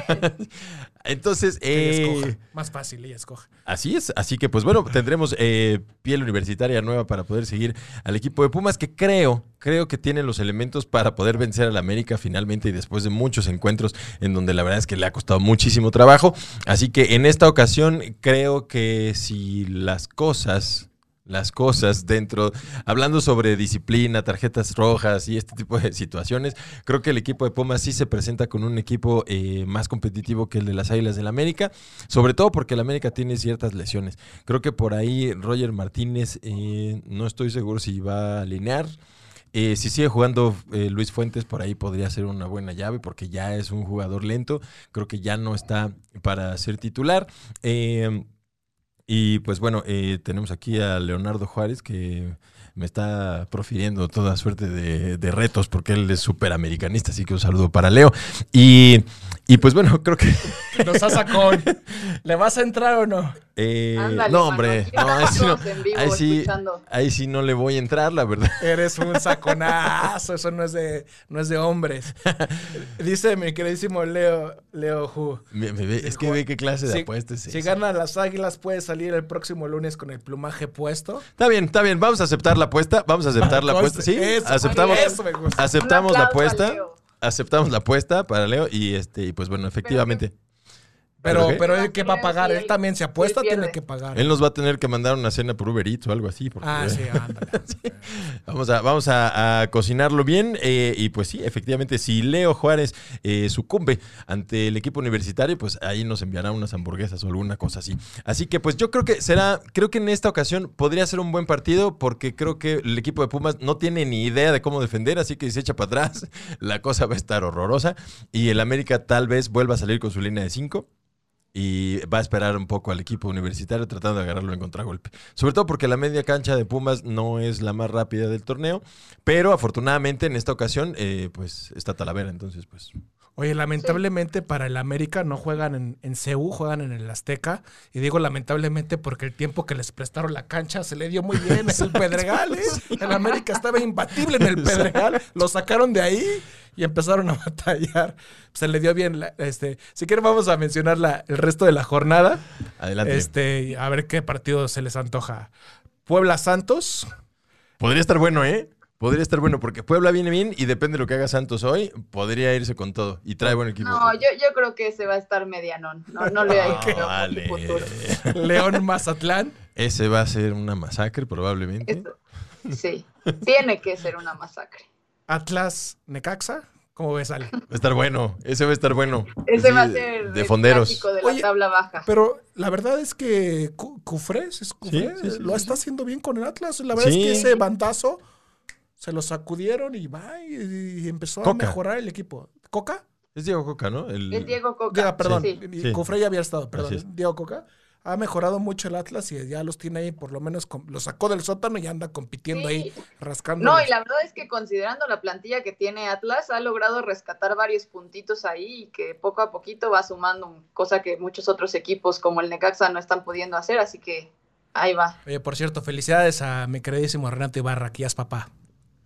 Entonces, Ella eh, escoja. Más fácil, ella escoja. Así es, así que pues bueno, tendremos eh, piel universitaria nueva para poder seguir al equipo de Pumas que creo, creo que tiene los elementos para poder vencer al América finalmente y después de muchos encuentros en donde la verdad es que le ha costado muchísimo trabajo. Así que en esta ocasión creo que si las cosas las cosas dentro, hablando sobre disciplina, tarjetas rojas y este tipo de situaciones, creo que el equipo de Pumas sí se presenta con un equipo eh, más competitivo que el de las Águilas del América, sobre todo porque el América tiene ciertas lesiones. Creo que por ahí Roger Martínez, eh, no estoy seguro si va a alinear. Eh, si sigue jugando eh, Luis Fuentes, por ahí podría ser una buena llave porque ya es un jugador lento. Creo que ya no está para ser titular. Eh, y pues bueno, eh, tenemos aquí a Leonardo Juárez que me está profiriendo toda suerte de, de retos porque él es súper americanista, así que un saludo para Leo. Y, y pues bueno, [LAUGHS] creo que... Nos sacón. ¿Le vas a entrar o no? eh, Ándale, no, hombre, no, ahí sí no, ahí sí, ahí sí no le voy a entrar, la verdad. Eres un saconazo, eso no es de, no es de hombres. Dice mi queridísimo Leo, Leo Hu. Me- me ve- es que ve qué clase de Si, apuestas es si ganan las águilas, puede salir el próximo lunes con el plumaje puesto. Está bien, está bien, vamos a aceptar la apuesta, vamos a aceptar la apuesta. Sí, Eso, aceptamos, eso me gusta. aceptamos la apuesta. Aceptamos la apuesta para Leo y este y pues bueno, efectivamente. Pero, qué? pero él que va a pagar, él también se apuesta, Sí, pierde. tiene que pagar. Él nos va a tener que mandar una cena por Uber Eats o algo así. Porque Ah, sí, [LAUGHS] ándale. Vamos a, vamos a, a cocinarlo bien. eh, y pues sí, efectivamente, si Leo Juárez eh, sucumbe ante el equipo universitario, pues ahí nos enviará unas hamburguesas o alguna cosa así. Así que pues yo creo que será, creo que en esta ocasión podría ser un buen partido porque creo que el equipo de Pumas no tiene ni idea de cómo defender, así que si se echa para atrás, [LAUGHS] la cosa va a estar horrorosa. Y el América tal vez vuelva a salir con su línea de 5 y va a esperar un poco al equipo universitario tratando de agarrarlo en contragolpe. Sobre todo porque la media cancha de Pumas no es la más rápida del torneo, pero afortunadamente en esta ocasión eh, pues está Talavera, entonces pues Oye, lamentablemente para el América no juegan en, en CEU, juegan en el Azteca. Y digo lamentablemente porque el tiempo que les prestaron la cancha se le dio muy bien. Es el [LAUGHS] Pedregal, ¿eh? El América estaba imbatible en el Pedregal. Lo sacaron de ahí y empezaron a batallar. Se le dio bien. la- este, si quieren vamos a mencionar la- el resto de la jornada. Adelante. Este, a ver qué partido se les antoja. Puebla Santos. Podría estar bueno, ¿eh? Podría estar bueno, porque Puebla viene bien y depende de lo que haga Santos hoy, podría irse con todo. Y trae buen equipo. No, yo, yo creo que ese va a estar medianón. No, no le Ah, veo vale. futuro. León Mazatlán. Ese va a ser una masacre, probablemente. Eso- Sí, tiene que ser una masacre. Atlas Necaxa. ¿Cómo ves, Ale? Va a estar bueno. Ese va a estar bueno. Ese Sí, va a ser De el fonderos. clásico de la Oye, tabla baja. Pero la verdad es que Cu- Cufrés, es Cufrés, Sí, sí, sí, lo sí, está haciendo bien con el Atlas. La verdad Sí. es que ese bandazo se lo sacudieron y va y, y empezó Coca. a mejorar el equipo. ¿Coca? Es Diego Coca, ¿no? El- Es Diego Coca. Ya, perdón. Sí. y Sí. Cufré ya había estado, perdón. Es. Diego Coca. Ha mejorado mucho el Atlas y ya los tiene ahí, por lo menos com- lo sacó del sótano y anda compitiendo Sí. ahí, rascando. No, y la verdad es que considerando la plantilla que tiene Atlas, ha logrado rescatar varios puntitos ahí y que poco a poquito va sumando, cosa que muchos otros equipos como el Necaxa no están pudiendo hacer, así que ahí va. Oye, por cierto, felicidades a mi queridísimo Renato Ibarra, que ya es papá.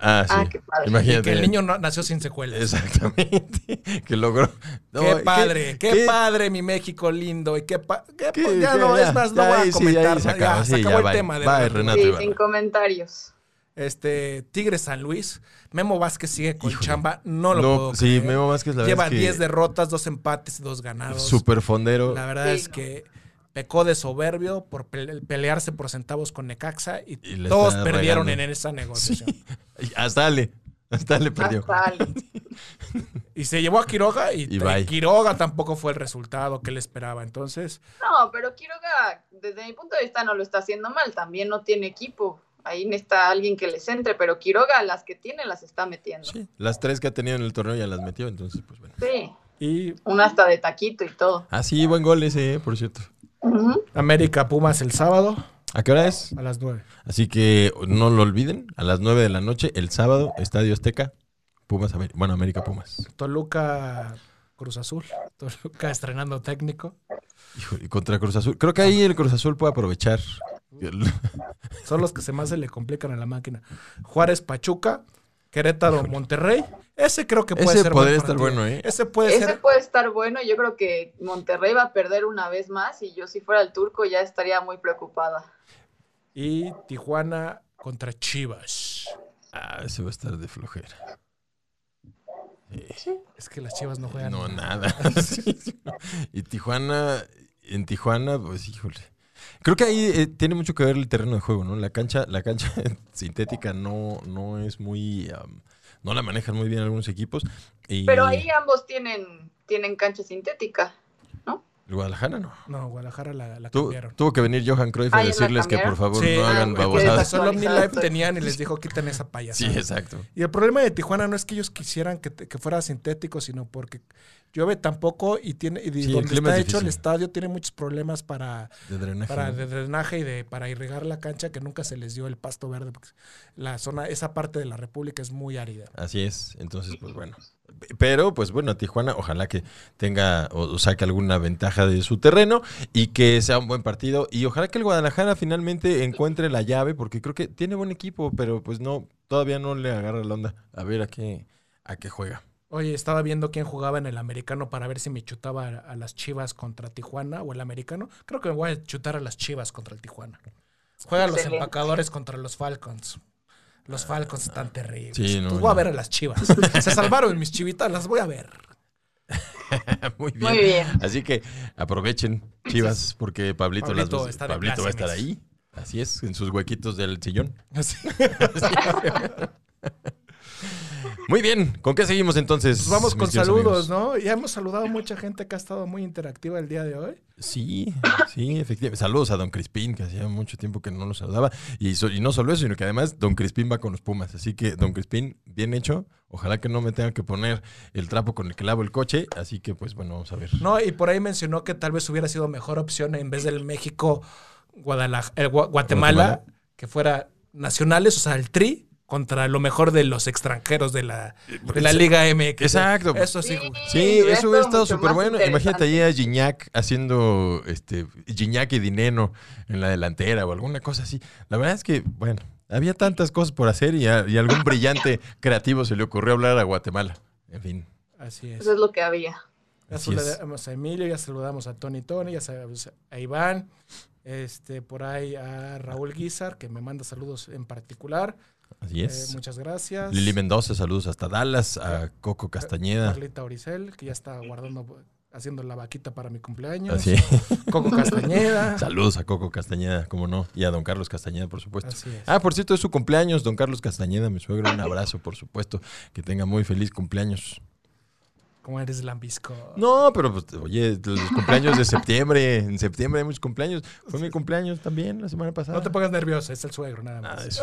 Ah, sí. Ah, qué padre. Y Imagínate. que el niño no- nació sin secuelas. Exactamente. [LAUGHS] que logró. No, qué ¿qué- padre, qué, qué- padre, mi México lindo. Y qué, pa- qué qué- pa- ya qué- no, ya, es más, no voy a sí, comentar. se ya, acaba, se sí, acabó ya, el bye. tema de Bye, Renato. Renato. Sí, sin comentarios. Este, Tigre San Luis. Memo Vázquez sigue con Híjole. chamba. No lo No, puedo sí, creer. Memo Vázquez, la Lleva verdad es que 10 derrotas, 2 empates y 2 ganados. Súper fondero. La verdad Sí, es no. Pecó de soberbio por pele- pelearse por centavos con Necaxa y, todos está perdieron regando. en esa negociación. Y Hasta Ale. Hasta Ale perdió. Hasta Ale. Y se llevó a Quiroga y. Quiroga tampoco fue el resultado que él esperaba. Entonces, No, pero Quiroga, desde mi punto de vista, no lo está haciendo mal. También no tiene equipo. Ahí necesita alguien que les entre, pero Quiroga las que tiene las está metiendo. Sí, Sí, las tres que ha tenido en el torneo ya las metió, entonces, pues bueno. y una hasta de taquito y todo. Ah, sí, buen gol ese, eh, por cierto. América Pumas el sábado ¿A qué hora es? a las 9. Así que no lo olviden, a las 9 de la noche, el sábado, Estadio Azteca, Pumas, bueno, América Pumas. Toluca Cruz Azul. [LAUGHS] Toluca estrenando técnico. Híjole, y contra Cruz Azul. Creo que ahí el Cruz Azul puede aprovechar. Son los que se más se le complican a la máquina. Juárez Pachuca, Querétaro Monterrey. Ese creo que puede Ese ser podría estar bueno, ¿eh? Ese puede Ese ser. puede estar bueno. Yo creo que Monterrey va a perder una vez más y yo si fuera el turco ya estaría muy preocupada. Y Tijuana contra Chivas. Ah, ese va a estar de flojera. Es que las Chivas no juegan. No, [LAUGHS] nada. Y Tijuana, en Tijuana, pues híjole. Creo que ahí eh, tiene mucho que ver el terreno de juego, ¿no? La cancha, la cancha [LAUGHS] sintética no, no es muy, no la manejan muy bien algunos equipos. Y Pero ahí ambos tienen, tienen cancha sintética. el Guadalajara no. No, Guadalajara la, la Tu- cambiaron. tuvo que venir Johan Cruyff a Ah, ¿ya la decirles que por favor Sí, no ah, hagan babosadas. solo Omni Live Actualizado. tenían y les dijo quiten esa payasada. Sí, exacto. Y el problema de Tijuana no es que ellos quisieran que, te- que fuera sintético, sino porque llueve tampoco y tiene y Sí, donde está es hecho el estadio tiene muchos problemas para, De drenaje. de drenaje y de para irrigar la cancha que nunca se les dio el pasto verde porque la zona esa parte de la República es muy árida. Así es, entonces pues bueno. Pero pues bueno, Tijuana ojalá que tenga o, o saque alguna ventaja de su terreno y que sea un buen partido y ojalá que el Guadalajara finalmente encuentre la llave porque creo que tiene buen equipo, pero pues no todavía no le agarra la onda. A ver a qué a qué juega. Oye, estaba viendo quién jugaba en el americano para ver si me chutaba a, a las Chivas contra Tijuana o el americano. Creo que me voy a chutar a las Chivas contra el Tijuana. Juegan los empacadores contra los Falcons. Los Falcons están terribles. Sí, no, pues voy a ver a las Chivas. Se salvaron mis chivitas, las voy a ver. [LAUGHS] Muy bien. Muy bien. Así que aprovechen Chivas porque Pablito, las Pablito Pablito va a estar ahí. Así es, en sus huequitos del sillón. Así. [LAUGHS] [LAUGHS] Muy bien, ¿con qué seguimos entonces? Pues vamos con saludos, amigos? ¿no? Ya hemos saludado a mucha gente que ha estado muy interactiva el día de hoy. Sí, sí, efectivamente. Saludos a Don Crispín, que hacía mucho tiempo que no lo saludaba. Y, so- y no solo eso, sino que además Don Crispín va con los Pumas. Así que Don Crispín, bien hecho. Ojalá que no me tenga que poner el trapo con el que lavo el coche. Así que, pues bueno, vamos a ver. No, y por ahí mencionó que tal vez hubiera sido mejor opción en vez del México, Guadalajara, Gua- Guatemala, Guatemala. que fuera nacionales, o sea, el tri, contra lo mejor de los extranjeros de la, de la Liga MX. Exacto. Eso sí. Sí. Eso hubiera estado súper bueno. Imagínate ahí a Gignac haciendo este Gignac y Dineno en la delantera o alguna cosa así. La verdad es que, bueno, había tantas cosas por hacer y, a- y algún brillante [LAUGHS] creativo se le ocurrió hablar a Guatemala. En fin. Así es. Eso es lo que había. Ya Así es. saludamos a Emilio, ya saludamos a Tony Tony, ya saludamos a Iván, este, por ahí a Raúl Guizar, que me manda saludos en particular. Así Eh, es. muchas gracias. Lili Mendoza, saludos hasta Dallas, a Coco Castañeda. Carlita Oricel, que ya está guardando, haciendo la vaquita para mi cumpleaños. Así. [LAUGHS] Coco Castañeda. Saludos a Coco Castañeda, como no, y a don Carlos Castañeda, por supuesto. Así es. Ah, por cierto, es su cumpleaños, don Carlos Castañeda, mi suegro. Un abrazo, por supuesto. Que tenga muy feliz cumpleaños. ¿Cómo eres lambisco? No, pero pues, oye, los cumpleaños de septiembre, en septiembre hay muchos cumpleaños. Fue mi cumpleaños también la semana pasada. No te pongas nervioso, es el suegro, nada más. Ah, eso.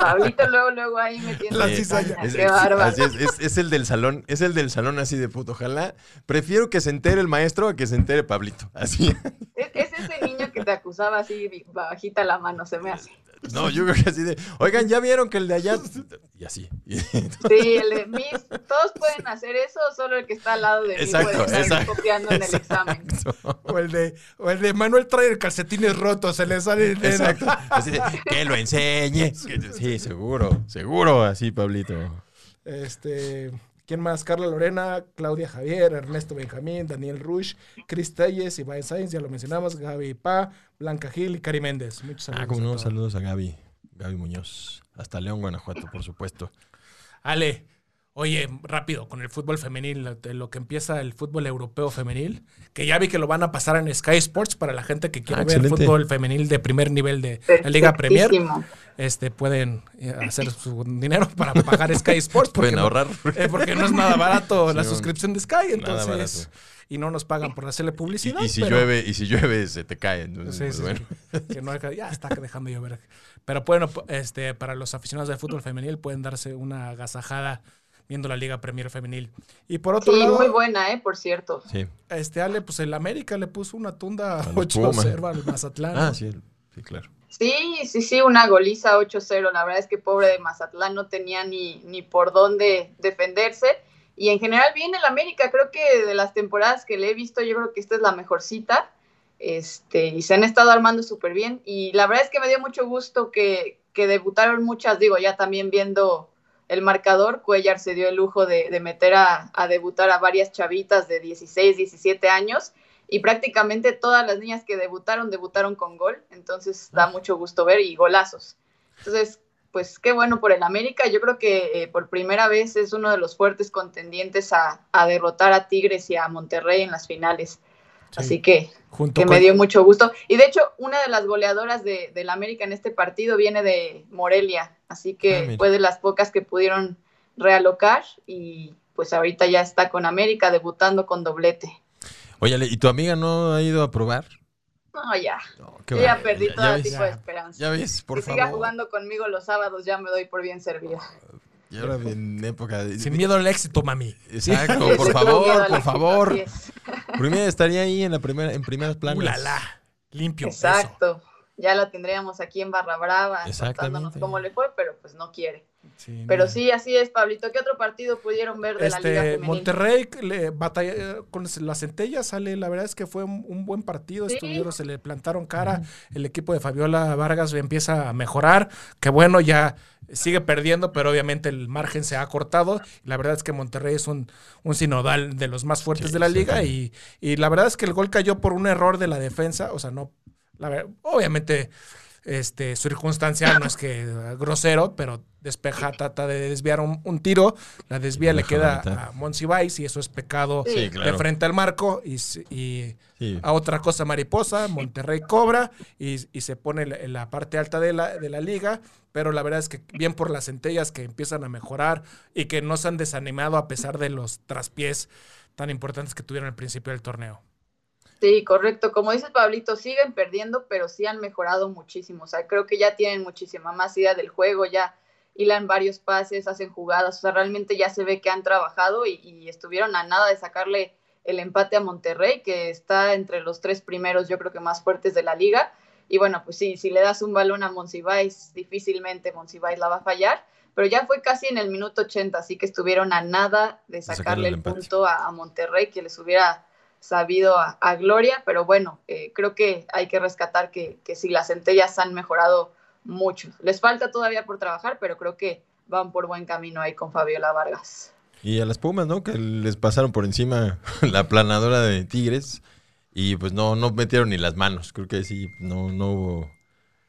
Pablito [LAUGHS] luego, luego ahí metiendo La cizaña. es, Qué bárbaro. así es, es- es el del salón, es el del salón así de puto. Ojalá, prefiero que se entere el maestro a que se entere Pablito. Así. Es, es ese niño que te acusaba así bajita la mano, se me hace. No, yo creo que así de, oigan, ¿ya vieron que el de allá? Y así. [LAUGHS] Sí, el de Miss, todos pueden hacer eso, solo el que está al lado de mí Exacto, puede estar exacto, copiando en el examen. [LAUGHS] O el de, o el de Manuel trae calcetines rotos, se le sale el dedo. Exacto. Así de, que lo enseñe. [LAUGHS] Sí, seguro, seguro, así, Pablito. Este, ¿quién más? Carla Lorena, Claudia Javier, Ernesto Benjamín, Daniel Rush, Chris Telles, Iván Sainz, ya lo mencionamos, Gaby Pa, Blanca Gil y Cari Méndez. Muchos saludos. Ah, como no, saludos a Gaby, Gaby Muñoz. Hasta León, Guanajuato, por supuesto. Ale, oye, rápido, con el fútbol femenil, lo, que empieza el fútbol europeo femenil, que ya vi que lo van a pasar en Sky Sports para la gente que quiere Ah, ver excelente. fútbol femenil de primer nivel de la Liga Premier. Este, pueden eh, hacer su dinero [LAUGHS] para pagar Sky Sports. porque Pueden no- ahorrar. eh, porque no es nada barato la suscripción de Sky, entonces. Y no nos pagan por hacerle Y, publicidad. y si pero- llueve, y si llueve, se te cae. Entonces, Sí, pues, sí, bueno. sí. Que no ya está dejando de llover. Pero bueno, este, para los aficionados del fútbol femenil pueden darse una agasajada viendo la Liga Premier Femenil. Y por otro Sí, lado, muy buena, ¿eh? Por cierto. Sí. este Ale, pues el América le puso una tunda A los 8-0 al Mazatlán. Ah, sí, sí, claro. Sí, sí, sí, una goliza 8-0. La verdad es que pobre de Mazatlán no tenía ni, ni por dónde defenderse. Y en general bien el América, creo que de las temporadas que le he visto, yo creo que esta es la mejor cita. Este, y se han estado armando súper bien. Y la verdad es que me dio mucho gusto que, que debutaron muchas, digo, ya también viendo el marcador, Cuellar se dio el lujo de, de meter a, a debutar a varias chavitas de 16, 17 años y prácticamente todas las niñas que debutaron, debutaron con gol, entonces da mucho gusto ver y golazos. Entonces, pues qué bueno por el América, yo creo que eh, por primera vez es uno de los fuertes contendientes a, a derrotar a Tigres y a Monterrey en las finales. Sí. Así que, Junto que con- me dio mucho gusto. Y de hecho, una de las goleadoras de, del América en este partido viene de Morelia, así Ah, que mira. fue de las pocas que pudieron realocar y pues ahorita ya está con América debutando con doblete. Oye, ¿y tu amiga no ha ido a probar? No, ya. No, Yo ya perdí ya- todo ya ves, tipo de esperanza. Ya ves, por que siga jugando conmigo los sábados, ya me doy por bien servida. Y ahora en época de... Sin miedo al éxito, mami. Exacto, Sí, por favor, por favor. Primero estaría ahí en la primera, en primeras planas. ¡Ulala! Limpio. eso. Exacto. Ya la tendríamos aquí en Barra Brava, contándonos cómo le fue, pero pues no quiere. Sí, Pero sí, así es, Pablito. ¿Qué otro partido pudieron ver de la Liga Este, Femenil? Monterrey le batalla eh, con las centellas sale, la verdad es que fue un, un buen partido, Sí. estuvieron, se le plantaron cara, el equipo de Fabiola Vargas empieza a mejorar, que bueno, ya sigue perdiendo, pero obviamente el margen se ha cortado, la verdad es que Monterrey es un, un sinodal de los más fuertes Sí, de la liga sí. y, y la verdad es que el gol cayó por un error de la defensa, o sea, no, la obviamente este, circunstancial, no es que grosero, pero despeja, trata de desviar un, un tiro, la desvía, le queda mitad. a Monsiváis y eso es pecado Sí, Sí, claro. de frente al marco y, y Sí. a otra cosa mariposa, Monterrey cobra y, y se pone en la- en la parte alta de la, de la liga, pero la verdad es que bien por las centellas que empiezan a mejorar y que no se han desanimado a pesar de los traspiés tan importantes que tuvieron al principio del torneo. Sí, correcto. Como dices, Pablito, siguen perdiendo, pero sí han mejorado muchísimo. O sea, creo que ya tienen muchísima más idea del juego, ya hilan varios pases, hacen jugadas. O sea, realmente ya se ve que han trabajado y, y estuvieron a nada de sacarle el empate a Monterrey, que está entre los tres primeros, yo creo que más fuertes de la liga. Y bueno, pues sí, si le das un balón a Monsiváis, difícilmente Monsiváis la va a fallar. pero ya fue casi en el minuto 80, así que estuvieron a nada de sacarle sacarle el punto a, a Monterrey, que les hubiera sabido a, a gloria, pero bueno, eh, creo que hay que rescatar que, que sí, las centellas han mejorado mucho. Les falta todavía por trabajar, pero creo que van por buen camino ahí con Fabiola Vargas. Y a las Pumas, ¿no? Que les pasaron por encima [LAUGHS] la planadora de Tigres y pues no, no metieron ni las manos. Creo que sí, no, no hubo,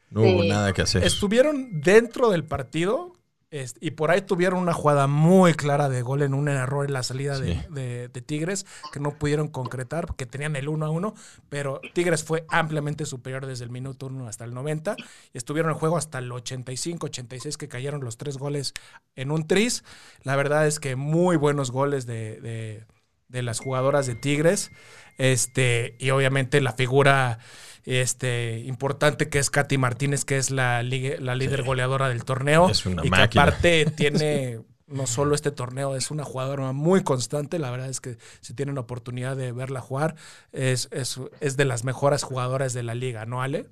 no hubo nada que hacer. Estuvieron dentro del partido es- y por ahí tuvieron una jugada muy clara de gol en un error en la salida de, de- de Tigres que no pudieron concretar porque tenían el 1 a 1, pero Tigres fue ampliamente superior desde el minuto 1 hasta el 90 y estuvieron en juego hasta el 85, 86 que cayeron los tres goles en un tris. La verdad es que muy buenos goles de, de- de las jugadoras de Tigres. Este, y obviamente la figura este, importante que es Katy Martínez, que es la, la líder goleadora del torneo. Es una y máquina. que aparte [LAUGHS] tiene no solo este torneo, es una jugadora muy constante. La verdad es que si tienen la oportunidad de verla jugar, es, es, es de las mejores jugadoras de la liga, ¿no, Ale?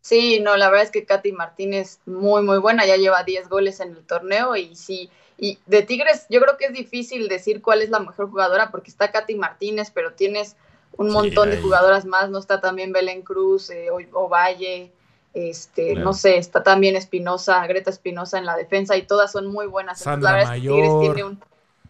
Sí, no, la verdad es que Katy Martínez muy, muy buena, ya lleva 10 goles en el torneo y sí, y de Tigres yo creo que es difícil decir cuál es la mejor jugadora porque está Katy Martínez, pero tienes un Sí, montón de jugadoras más, no está también Belén Cruz, eh, O- Ovalle, este, Claro. no sé, está también Espinosa, Greta Espinosa en la defensa y todas son muy buenas. Entonces, Sandra la verdad es que Tigres Mayor. tiene un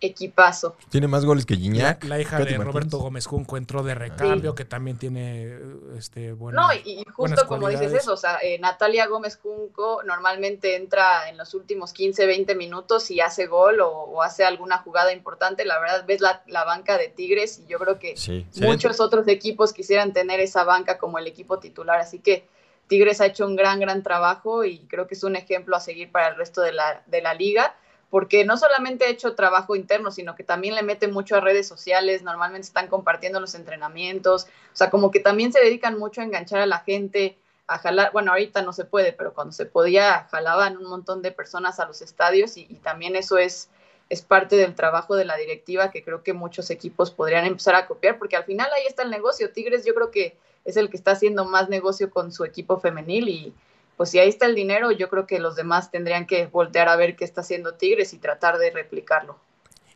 equipazo. Tiene más goles que Gignac. la hija Katy de Martínez. Roberto Gómez Junco entró de recambio, que también tiene este, buena- No, y, justo como dices eso, o sea, eh, Natalia Gómez Junco normalmente entra en los últimos 15, 20 minutos y hace gol o, o hace alguna jugada importante. La verdad, ves la, la banca de Tigres y yo creo que Sí, muchos otros equipos quisieran tener esa banca como el equipo titular. Así que Tigres ha hecho un gran, gran trabajo y creo que es un ejemplo a seguir para el resto de la, de la liga. Porque no solamente ha hecho trabajo interno, sino que también le mete mucho a redes sociales, normalmente están compartiendo los entrenamientos, o sea, como que también se dedican mucho a enganchar a la gente, a jalar, bueno, ahorita no se puede, pero cuando se podía, jalaban un montón de personas a los estadios y, también eso es, es parte del trabajo de la directiva que creo que muchos equipos podrían empezar a copiar, porque al final ahí está el negocio. Tigres yo creo que es el que está haciendo más negocio con su equipo femenil y pues si ahí está el dinero, yo creo que los demás tendrían que voltear a ver qué está haciendo Tigres y tratar de replicarlo.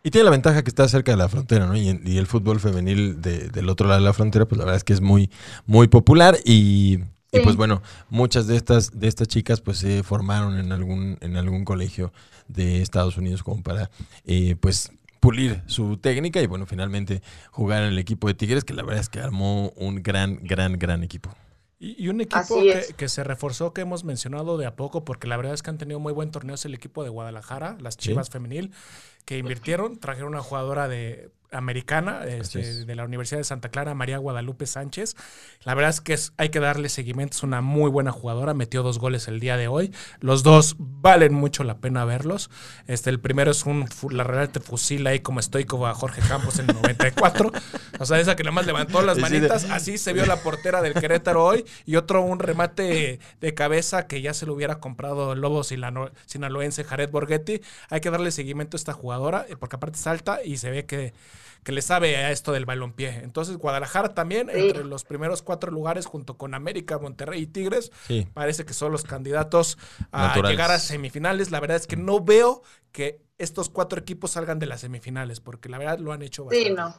Y tiene la ventaja que está cerca de la frontera, ¿no? Y, y el fútbol femenil de- del otro lado de la frontera, pues la verdad es que es muy, muy popular y, y, pues bueno, muchas de estas, de estas chicas pues se formaron en algún, en algún colegio de Estados Unidos como para eh, pues pulir su técnica y bueno, finalmente jugar en el equipo de Tigres, que la verdad es que armó un gran, gran, gran equipo. Y, y un equipo que, que se reforzó, que hemos mencionado de a poco, porque la verdad es que han tenido muy buen torneo, es el equipo de Guadalajara, las Chivas Femenil, que invirtieron, trajeron una jugadora de americana este, es. de la Universidad de Santa Clara, María Guadalupe Sánchez. La verdad es que es- hay que darle seguimiento, es una muy buena jugadora, metió dos goles el día de hoy. Los dos valen mucho la pena verlos. Este, el primero es un, la realidad te fusila ahí como estoico a Jorge Campos en el 94. O sea, esa que nada más levantó las manitas, así se vio la portera del Querétaro hoy y otro un remate de cabeza que ya se lo hubiera comprado el Lobo sinaloense Jared Borghetti. Hay que darle seguimiento a esta jugadora eh, porque aparte salta y se ve que, que le sabe a esto del balompié. Entonces Guadalajara también Sí. entre los primeros cuatro lugares junto con América, Monterrey y Tigres Sí. parece que son los candidatos a Naturales. llegar a semifinales. La verdad es que no veo que estos cuatro equipos salgan de las semifinales porque la verdad lo han hecho bastante. Sí, no.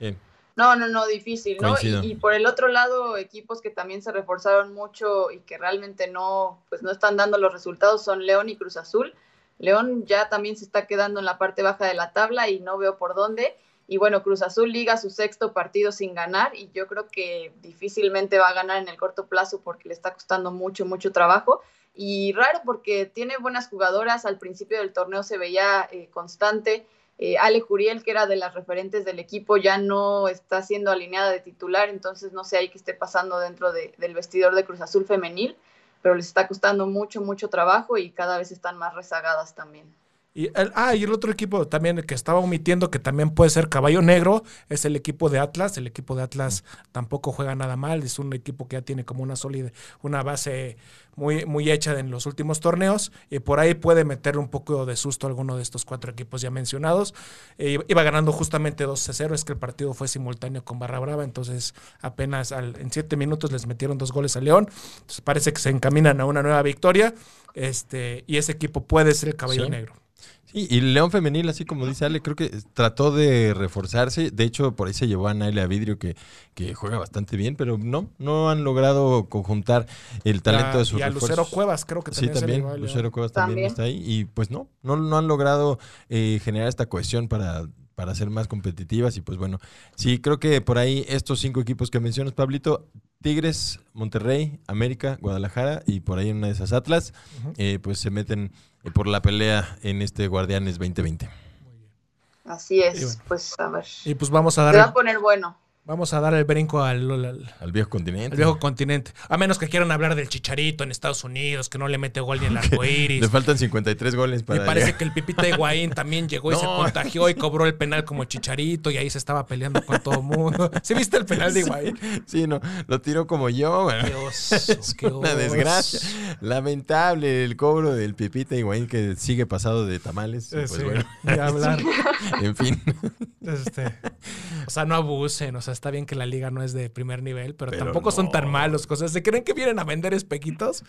Bien. No, no, no, difícil, ¿no? Y, y por el otro lado, equipos que también se reforzaron mucho y que realmente no, pues no están dando los resultados son León y Cruz Azul. León ya también se está quedando en la parte baja de la tabla y no veo por dónde. Y bueno, Cruz Azul liga su sexto partido sin ganar y yo creo que difícilmente va a ganar en el corto plazo porque le está costando mucho, mucho trabajo. Y raro porque tiene buenas jugadoras, al principio del torneo se veía eh, constante. Eh, Ale Juriel, que era de las referentes del equipo, ya no está siendo alineada de titular, entonces no sé ahí qué esté pasando dentro de- del vestidor de Cruz Azul femenil, pero les está costando mucho, mucho trabajo y cada vez están más rezagadas también. Y el, ah, y el otro equipo también que estaba omitiendo que también puede ser caballo negro es el equipo de Atlas. El equipo de Atlas tampoco juega nada mal. Es un equipo que ya tiene como una sólida, una base muy, muy hecha en los últimos torneos. Y por ahí puede meter un poco de susto a alguno de estos cuatro equipos ya mencionados. Eh, iba ganando justamente 2 0. Es que el partido fue simultáneo con Barra Brava. Entonces apenas al- en siete minutos les metieron dos goles a León. Entonces parece que se encaminan a una nueva victoria. Este, y ese equipo puede ser el caballo Sí. negro. Sí, y León Femenil, así como dice Ale, creo que trató de reforzarse. De hecho, por ahí se llevó a Naila Vidrio, que, que juega bastante bien, pero no, no han logrado conjuntar el talento a- de sus y a refuerzos. Lucero Cuevas, creo que Sí, también, se le también. Lucero Cuevas también, También. está ahí. Y pues no, no, no han logrado eh, generar esta cohesión para, para ser más competitivas. Y pues bueno, sí, creo que por ahí estos cinco equipos que mencionas, Pablito, Tigres, Monterrey, América, Guadalajara y por ahí en una de esas Atlas, eh, pues se meten eh, por la pelea en este Guardianes 2020. Así es, bueno. pues a ver. Y pues vamos a Se dar, va a poner bueno. Vamos a dar el brinco al, al- Al viejo continente. al viejo continente. A menos que quieran hablar del chicharito en Estados Unidos, que no le mete gol ni el [LAUGHS] arco Le iris. faltan 53 goles Me para parece llegar. que el Pipita Higuaín también llegó y se [LAUGHS] contagió y cobró el penal como chicharito y ahí se estaba peleando con todo el mundo. [LAUGHS] ¿Sí viste el penal de Higuaín? Sí, no, lo tiró como yo. bueno. Qué oso, Es qué una oso. desgracia. Lamentable el cobro del Pipita Higuaín que sigue pasado de tamales. Eh, pues sí, bueno, ni hablar. en fin. Este, o sea, no abusen. O sea, está bien que la liga no es de primer nivel, pero, Pero tampoco son no. tan malos. Cosas. ¿Se creen que vienen a vender espejitos?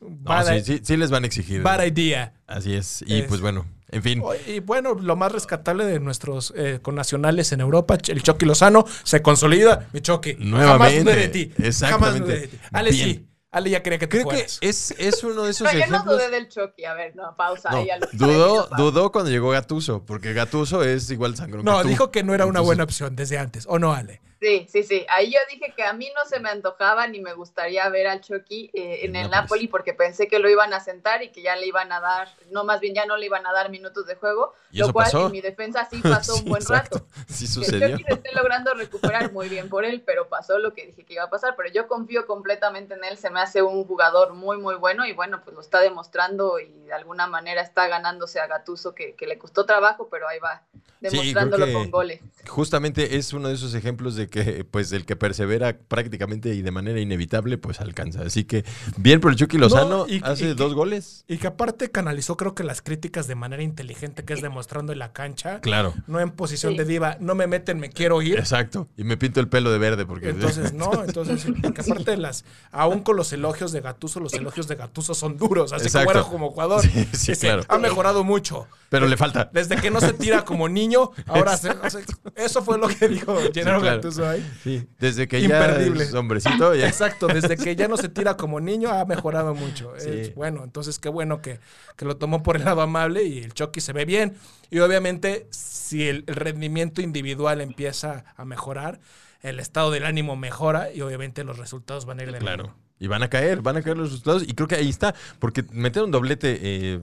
No, Bad, sí, sí, sí les van a exigir. bad idea. Así es. Y Es- pues bueno, en fin. Y bueno, lo más rescatable de nuestros eh, connacionales en Europa, el Chucky Lozano, se consolida. Mi Chucky. Nuevamente. Jamás dudé de ti. Exactamente. Jamás dudé de ti. Ale Bien. sí. Ale ya quería que te Creo que es, es uno de esos Pero yo no ejemplos. dudé del Chucky. A ver, no, pausa. No, ahí dudó, cuando llegó Gatuso, porque Gatuso es igual sangrón No, que tú. dijo que no era una buena opción desde antes. ¿O no, Ale? Sí, sí, sí. Ahí yo dije que a mí no se me antojaba ni me gustaría ver al Chucky eh, en En el. Napoli porque pensé que lo iban a sentar y que ya le iban a dar, no, más bien ya no le iban a dar minutos de juego, ¿Y lo cual pasó? en mi defensa sí pasó [LAUGHS] Sí, un buen exacto. rato. Sí Que sucedió. Chucky se esté logrando recuperar muy bien por él, pero pasó lo que dije que iba a pasar. Pero yo confío completamente en él, se me hace un jugador muy, muy bueno y bueno, pues lo está demostrando y de alguna manera está ganándose a Gatuso que, que le costó trabajo, pero ahí va demostrándolo que- con goles. Justamente es uno de esos ejemplos de que, pues, el que persevera prácticamente y de manera inevitable, pues alcanza. Así que, bien por el Chucky Lozano, y- hace y que- dos goles. Y que aparte canalizó, creo que las críticas de manera inteligente, que es demostrando en la cancha. Claro. No en posición Sí. de diva, no me meten, me quiero ir. Exacto. Y me pinto el pelo de verde porque. Entonces, [LAUGHS] no, entonces, porque aparte de las, aún con los elogios de Gatuso, los elogios de Gatuso son duros, así Exacto. como era como jugador. Sí, sí, Dice, claro. Ha mejorado mucho. Pero le falta. Desde que no se tira como niño, ahora se- [LAUGHS] o sea, eso fue lo que dijo Gennaro Sí, claro. Gattuso ahí. Sí. Desde que Imperdible. ya es hombrecito, ya. Exacto, desde que ya no se tira como niño ha mejorado mucho. Sí. Es bueno, entonces qué bueno que, que lo tomó por el lado amable y el Chucky se ve bien. Y obviamente, si el, el rendimiento individual empieza a mejorar, el estado del ánimo mejora y obviamente los resultados van a ir de la Claro. mano. Y van a caer, van a caer los resultados. Y creo que ahí está. Porque meter un doblete eh,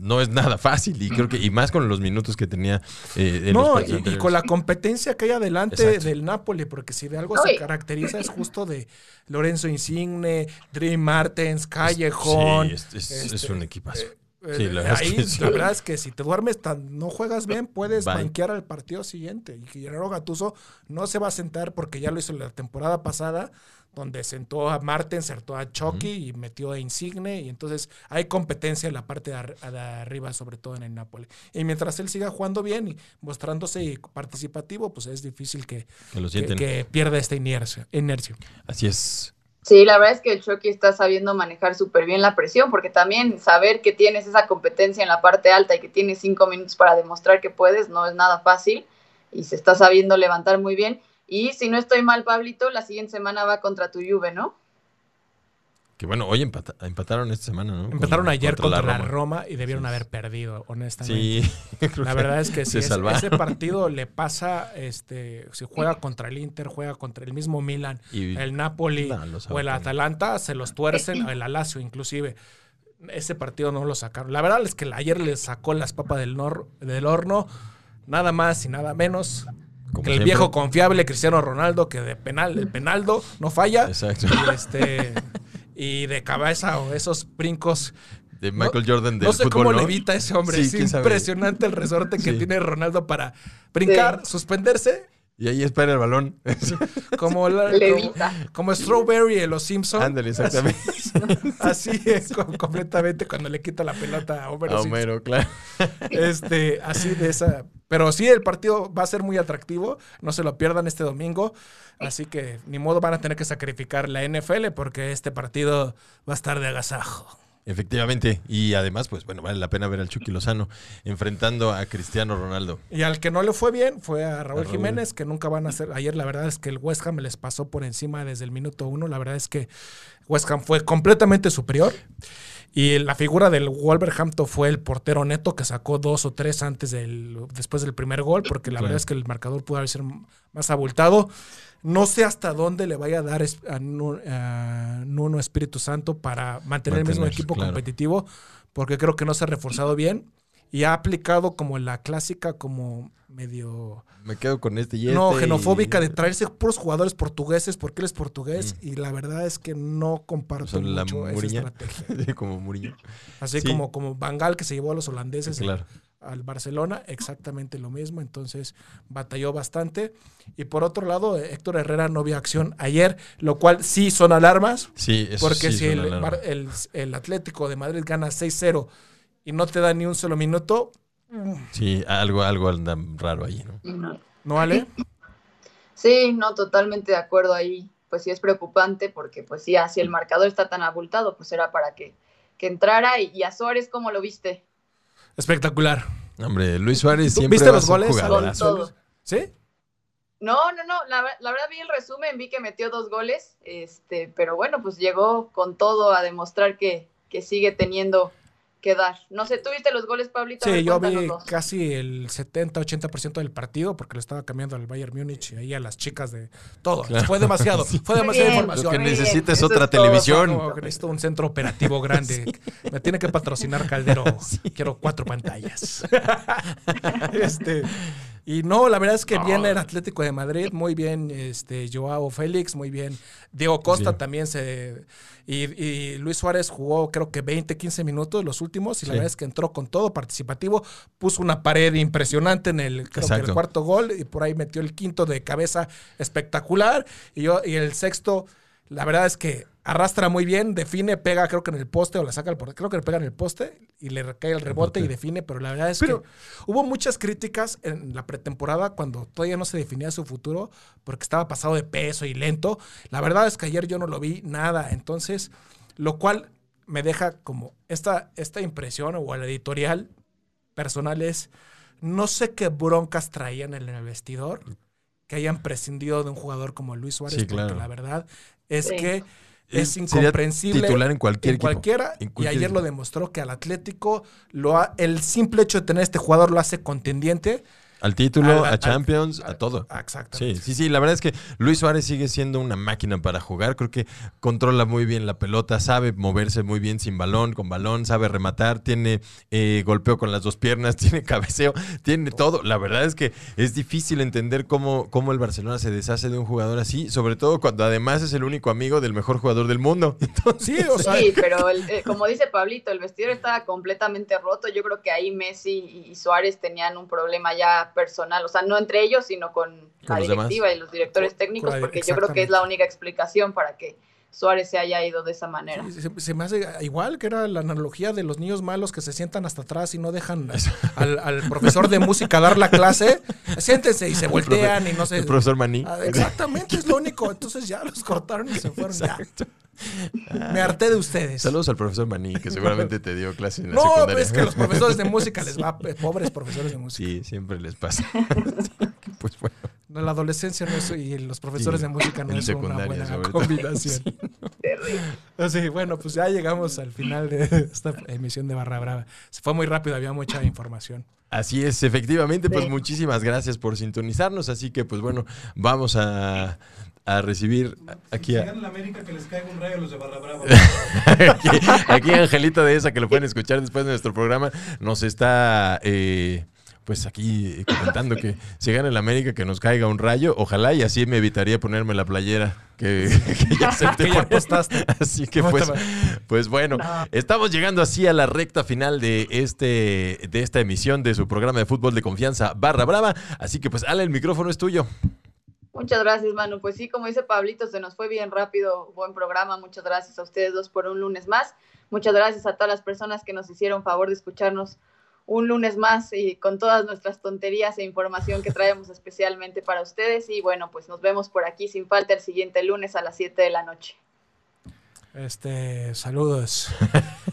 no es nada fácil. Y creo que, y más con los minutos que tenía eh, en No, y, y con la competencia que hay adelante Exacto. del Napoli, porque si de algo No, se caracteriza es [LAUGHS] justo de Lorenzo Insigne, Dream Martens, Callejón. Sí, es, es- este, es un equipazo. Eh, Sí, la verdad es ahí que sí. la verdad es que si te duermes tan, no juegas bien, puedes Bye. banquear al partido siguiente. Y que Gennaro Gattuso no se va a sentar porque ya lo hizo la temporada pasada, donde sentó a Marten, sentó a Chucky y metió a Insigne. Y entonces hay competencia en la parte de, ar- de arriba, sobre todo en el Napoli. Y mientras él siga jugando bien y mostrándose participativo, pues es difícil que, Que que, que pierda esta inercia. inercia. Así es. Sí, la verdad es que el Chucky está sabiendo manejar súper bien la presión, porque también saber que tienes esa competencia en la parte alta y que tienes cinco minutos para demostrar que puedes no es nada fácil y se está sabiendo levantar muy bien. Y si no estoy mal, Pablito, la siguiente semana va contra tu Juve, ¿no? Que bueno, hoy empata- empataron esta semana, ¿no? Empezaron Con- ayer contra, la, Roma. Roma. y debieron Sí. haber perdido, honestamente. Sí. [LAUGHS] La verdad es que es- salvaron. ese partido le pasa, este, si juega contra el Inter, juega contra el mismo Milan, Y- el Napoli No, o el. Atalanta, se los tuercen, el Alacio inclusive. Ese partido no lo sacaron. La verdad es que ayer les sacó las papas del, nor- del horno, nada más y nada menos Como que el siempre. viejo confiable Cristiano Ronaldo, que de penal, el penaldo no falla. Exacto. Y, este, [LAUGHS] y de cabeza o esos brincos De Michael Jordan del no sé fútbol, cómo ¿no? levita ese hombre. Sí, es sabe. impresionante el resorte que Sí. tiene Ronaldo para brincar, suspenderse, Y ahí espera el balón. [LAUGHS] como, la- Levita. como, como Strawberry en Los Simpsons. Ándale, exactamente. Así es, co- completamente cuando le quita la pelota a Homero A Simpson. Homero, claro. Este, así de esa. Pero sí, el partido va a ser muy atractivo. No se lo pierdan este domingo. Así que ni modo van a tener que sacrificar la NFL porque este partido va a estar de agasajo. Efectivamente. Y además, pues bueno, vale la pena ver al Chucky Lozano enfrentando a Cristiano Ronaldo. Y al que no le fue bien fue a Raúl, A Raúl. Jiménez, que nunca van a hacer. Ayer la verdad es que el West Ham les pasó por encima desde el minuto uno. La verdad es que West Ham fue completamente superior. Y la figura del Wolverhampton fue el portero neto que sacó dos o tres antes del, después del primer gol, porque la Claro. verdad es que el marcador pudo haber sido más abultado. No sé hasta dónde le vaya a dar a Nu- a Nuno Espíritu Santo para mantener el mismo equipo claro. competitivo, porque creo que no se ha reforzado bien y ha aplicado como la clásica, como medio Me quedo con este y no este xenofóbica y- de traerse puros jugadores portugueses porque él es portugués y la verdad es que no comparto Son la mucho esa Muriña. estrategia. [LAUGHS] Como Mourinho. Así Sí. como como Bangal que se llevó a los holandeses Claro. al Barcelona, exactamente lo mismo, entonces batalló bastante. Y por otro lado, Héctor Herrera no vio acción ayer, lo cual sí son alarmas, Sí, eso porque sí si el, el- el Atlético de Madrid gana 6-0 y no te da ni un solo minuto, Sí, algo, algo anda raro ahí, ¿no? No. ¿no vale? Sí, no, totalmente de acuerdo ahí. Pues sí es preocupante porque pues sí, si el marcador está tan abultado, pues era para que, que entrara. Y, y a Suárez, ¿cómo lo viste? Espectacular. Hombre, Luis Suárez ¿Tú siempre viste va los goles? todo. ¿Sí? No, no, no, la, la verdad vi el resumen, vi que metió dos goles, este, pero bueno, pues llegó con todo a demostrar que, que sigue teniendo que dar. No sé, ¿tú viste los goles, Pablito? Sí, ver, yo vi casi el 70-80% del partido porque le estaba cambiando al Bayern Múnich y ahí a las chicas de todo. Fue demasiado, [LAUGHS] fue demasiada bien. información. Lo que Muy bien, necesita es eso otra es todo, televisión. Como que necesito un centro operativo grande. [LAUGHS] Me tiene que patrocinar Caldero. [LAUGHS] Quiero cuatro pantallas. este, y no, la verdad es que bien el Atlético de Madrid, muy bien este, Joao Félix, muy bien. Diego Costa Sí. también se. Y, y Luis Suárez jugó, creo que 20, 15 minutos los últimos. Y la Sí. verdad es que entró con todo participativo. Puso una pared impresionante en el, creo que Exacto. el cuarto gol. Y por ahí metió el quinto de cabeza espectacular. Y, yo, y el sexto. La verdad es que arrastra muy bien, define, pega, creo que en el poste o la saca al portero. Creo que le pega en el poste y le cae el rebote y define, pero la verdad es Pero- que hubo muchas críticas en la pretemporada cuando todavía no se definía su futuro porque estaba pasado de peso y lento. La verdad es que ayer yo no lo vi nada, entonces, lo cual me deja como esta, esta impresión o el editorial personal es, no sé qué broncas traían en el vestidor que hayan prescindido de un jugador como Luis Suárez, Sí, porque claro. la verdad es Sí. que Es sería incomprensible. titular en cualquier en equipo. cualquiera. En y ayer equipo. lo demostró que al Atlético lo ha- el simple hecho de tener este jugador lo hace contendiente. Al título, Al- a Champions, al- a todo. Exactamente. Sí, sí, sí, la verdad es que Luis Suárez sigue siendo una máquina para jugar, creo que controla muy bien la pelota, sabe moverse muy bien sin balón, con balón, sabe rematar, tiene eh, golpeo con las dos piernas, [LAUGHS] tiene cabeceo, tiene todo. La verdad es que es difícil entender cómo, cómo el Barcelona se deshace de un jugador así, sobre todo cuando además es el único amigo del mejor jugador del mundo. [LAUGHS] Entonces, Sí, o sea, Sí, pero el- eh, como dice Pablito, el vestidor estaba completamente roto. Yo creo que ahí Messi y Suárez tenían un problema ya personal, o sea, no entre ellos, sino con, la demás. directiva y los directores técnicos, porque yo creo que es la única explicación para que Suárez se haya ido de esa manera. se, se me hace igual que era la analogía de los niños malos que se sientan hasta atrás y no dejan [LAUGHS] al, al profesor de música dar la clase. Siéntense y se voltean y no se. el profesor Maní. Ah, exactamente, es lo único. Entonces ya los cortaron y se fueron. Ya. Me harté de ustedes. Saludos al profesor Maní, que seguramente te dio clase en la No, secundaria. pues es que los [LAUGHS] profesores de música les va, eh, pobres profesores de música. Sí, siempre les pasa. [LAUGHS] pues bueno. No, la adolescencia no es, y los profesores de música no es una buena combinación. [LAUGHS] Sí, bueno, pues ya llegamos al final de esta emisión de Barra Brava. Se fue muy rápido, había mucha información. Así es, efectivamente, pues Sí. muchísimas gracias por sintonizarnos. Así que, pues bueno, vamos a, a recibir aquí a, la América que les caiga un rayo a los de Barra Brava. [LAUGHS] aquí, aquí Angelito de esa, que lo pueden escuchar después de nuestro programa, nos está eh, pues aquí comentando que si gana el América que nos caiga un rayo, ojalá y así me evitaría ponerme la playera que, [LAUGHS] que ya [LAUGHS] ya poner. apostaste. [LAUGHS] Así que te pues, pues bueno, estamos llegando así a la recta final de este de esta emisión de su programa de fútbol de confianza Barra Brava, así que pues Ale, el micrófono es tuyo. Muchas gracias, Manu. Pues sí, como dice Pablito, se nos fue bien rápido. Buen programa. Muchas gracias a ustedes dos por un lunes más. Muchas gracias a todas las personas que nos hicieron favor de escucharnos un lunes más y con todas nuestras tonterías e información que traemos especialmente para ustedes. Y bueno, pues nos vemos por aquí sin falta el siguiente lunes a las 7 de la noche. Este, saludos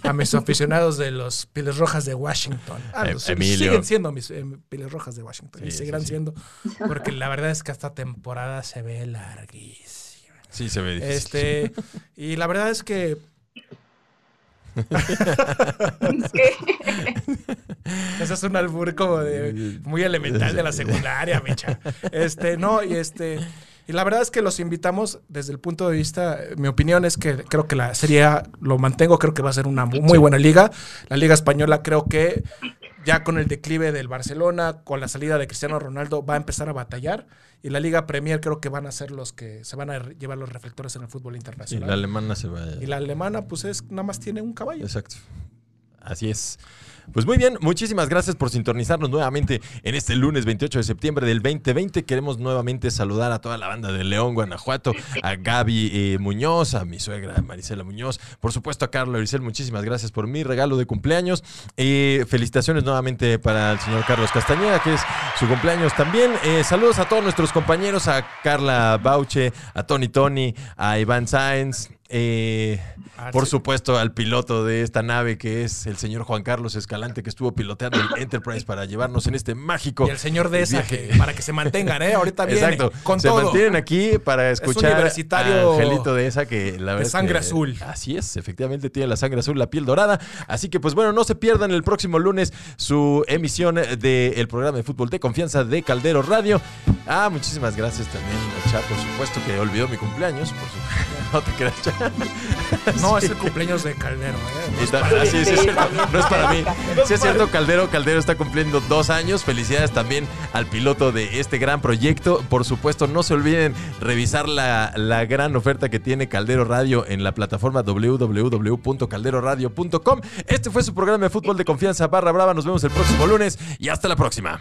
a mis aficionados de los Piles Rojas de Washington. Ah, Emilio. Siguen siendo mis eh, Piles Rojas de Washington. y seguirán sí, sí. siendo. Porque la verdad es que esta temporada se ve larguísima. Sí, se ve difícil. Este, y la verdad es que [LAUGHS] Es que ese es un albur como de muy elemental de la secundaria, micha. Este, no, y este. Y la verdad es que los invitamos desde el punto de vista, mi opinión es que creo que la serie A lo mantengo, creo que va a ser una mu- muy buena liga. La liga española creo que ya con el declive del Barcelona, con la salida de Cristiano Ronaldo, va a empezar a batallar. Y la Liga Premier creo que van a ser los que se van a llevar los reflectores en el fútbol internacional. la alemana se va. y la alemana, pues es nada más tiene un caballo. Exacto. Así es. Pues muy bien, muchísimas gracias por sintonizarnos nuevamente en este lunes 28 de septiembre del 2020. Queremos nuevamente saludar a toda la banda de León, Guanajuato, a Gaby eh, Muñoz, a mi suegra Marisela Muñoz, por supuesto a Carlos Ericel, muchísimas gracias por mi regalo de cumpleaños. Eh, felicitaciones nuevamente para el señor Carlos Castañeda, que es su cumpleaños también. Eh, saludos a todos nuestros compañeros, a Carla Bauche, a Tony Tony, a Iván Sáenz. Eh, Ah, por supuesto, al piloto de esta nave, que es el señor Juan Carlos Escalante, que estuvo piloteando el Enterprise para llevarnos en este mágico Y el señor de esa, viaje. que, para que se mantengan, ¿eh? Ahorita viene Exacto. con se todo. mantienen aquí para escuchar universitario a Angelito de esa que la verdad es sangre que- azul. Así es, efectivamente tiene la sangre azul, la piel dorada. Así que pues bueno, no se pierdan el próximo lunes su emisión del programa de fútbol de confianza de Caldero Radio. Ah, muchísimas gracias también Cha, por supuesto que olvidó mi cumpleaños, por supuesto. [LAUGHS] No te creas, Cha. No, Sí. es el cumpleaños de Caldero, ¿eh? No es sí, sí. No es para mí. Sí, es cierto, Caldero. Caldero está cumpliendo dos años. Felicidades también al piloto de este gran proyecto. Por supuesto, no se olviden revisar la, la gran oferta que tiene Caldero Radio en la plataforma www.calderoradio.com. Este fue su programa de fútbol de confianza barra brava. Nos vemos el próximo lunes y hasta la próxima.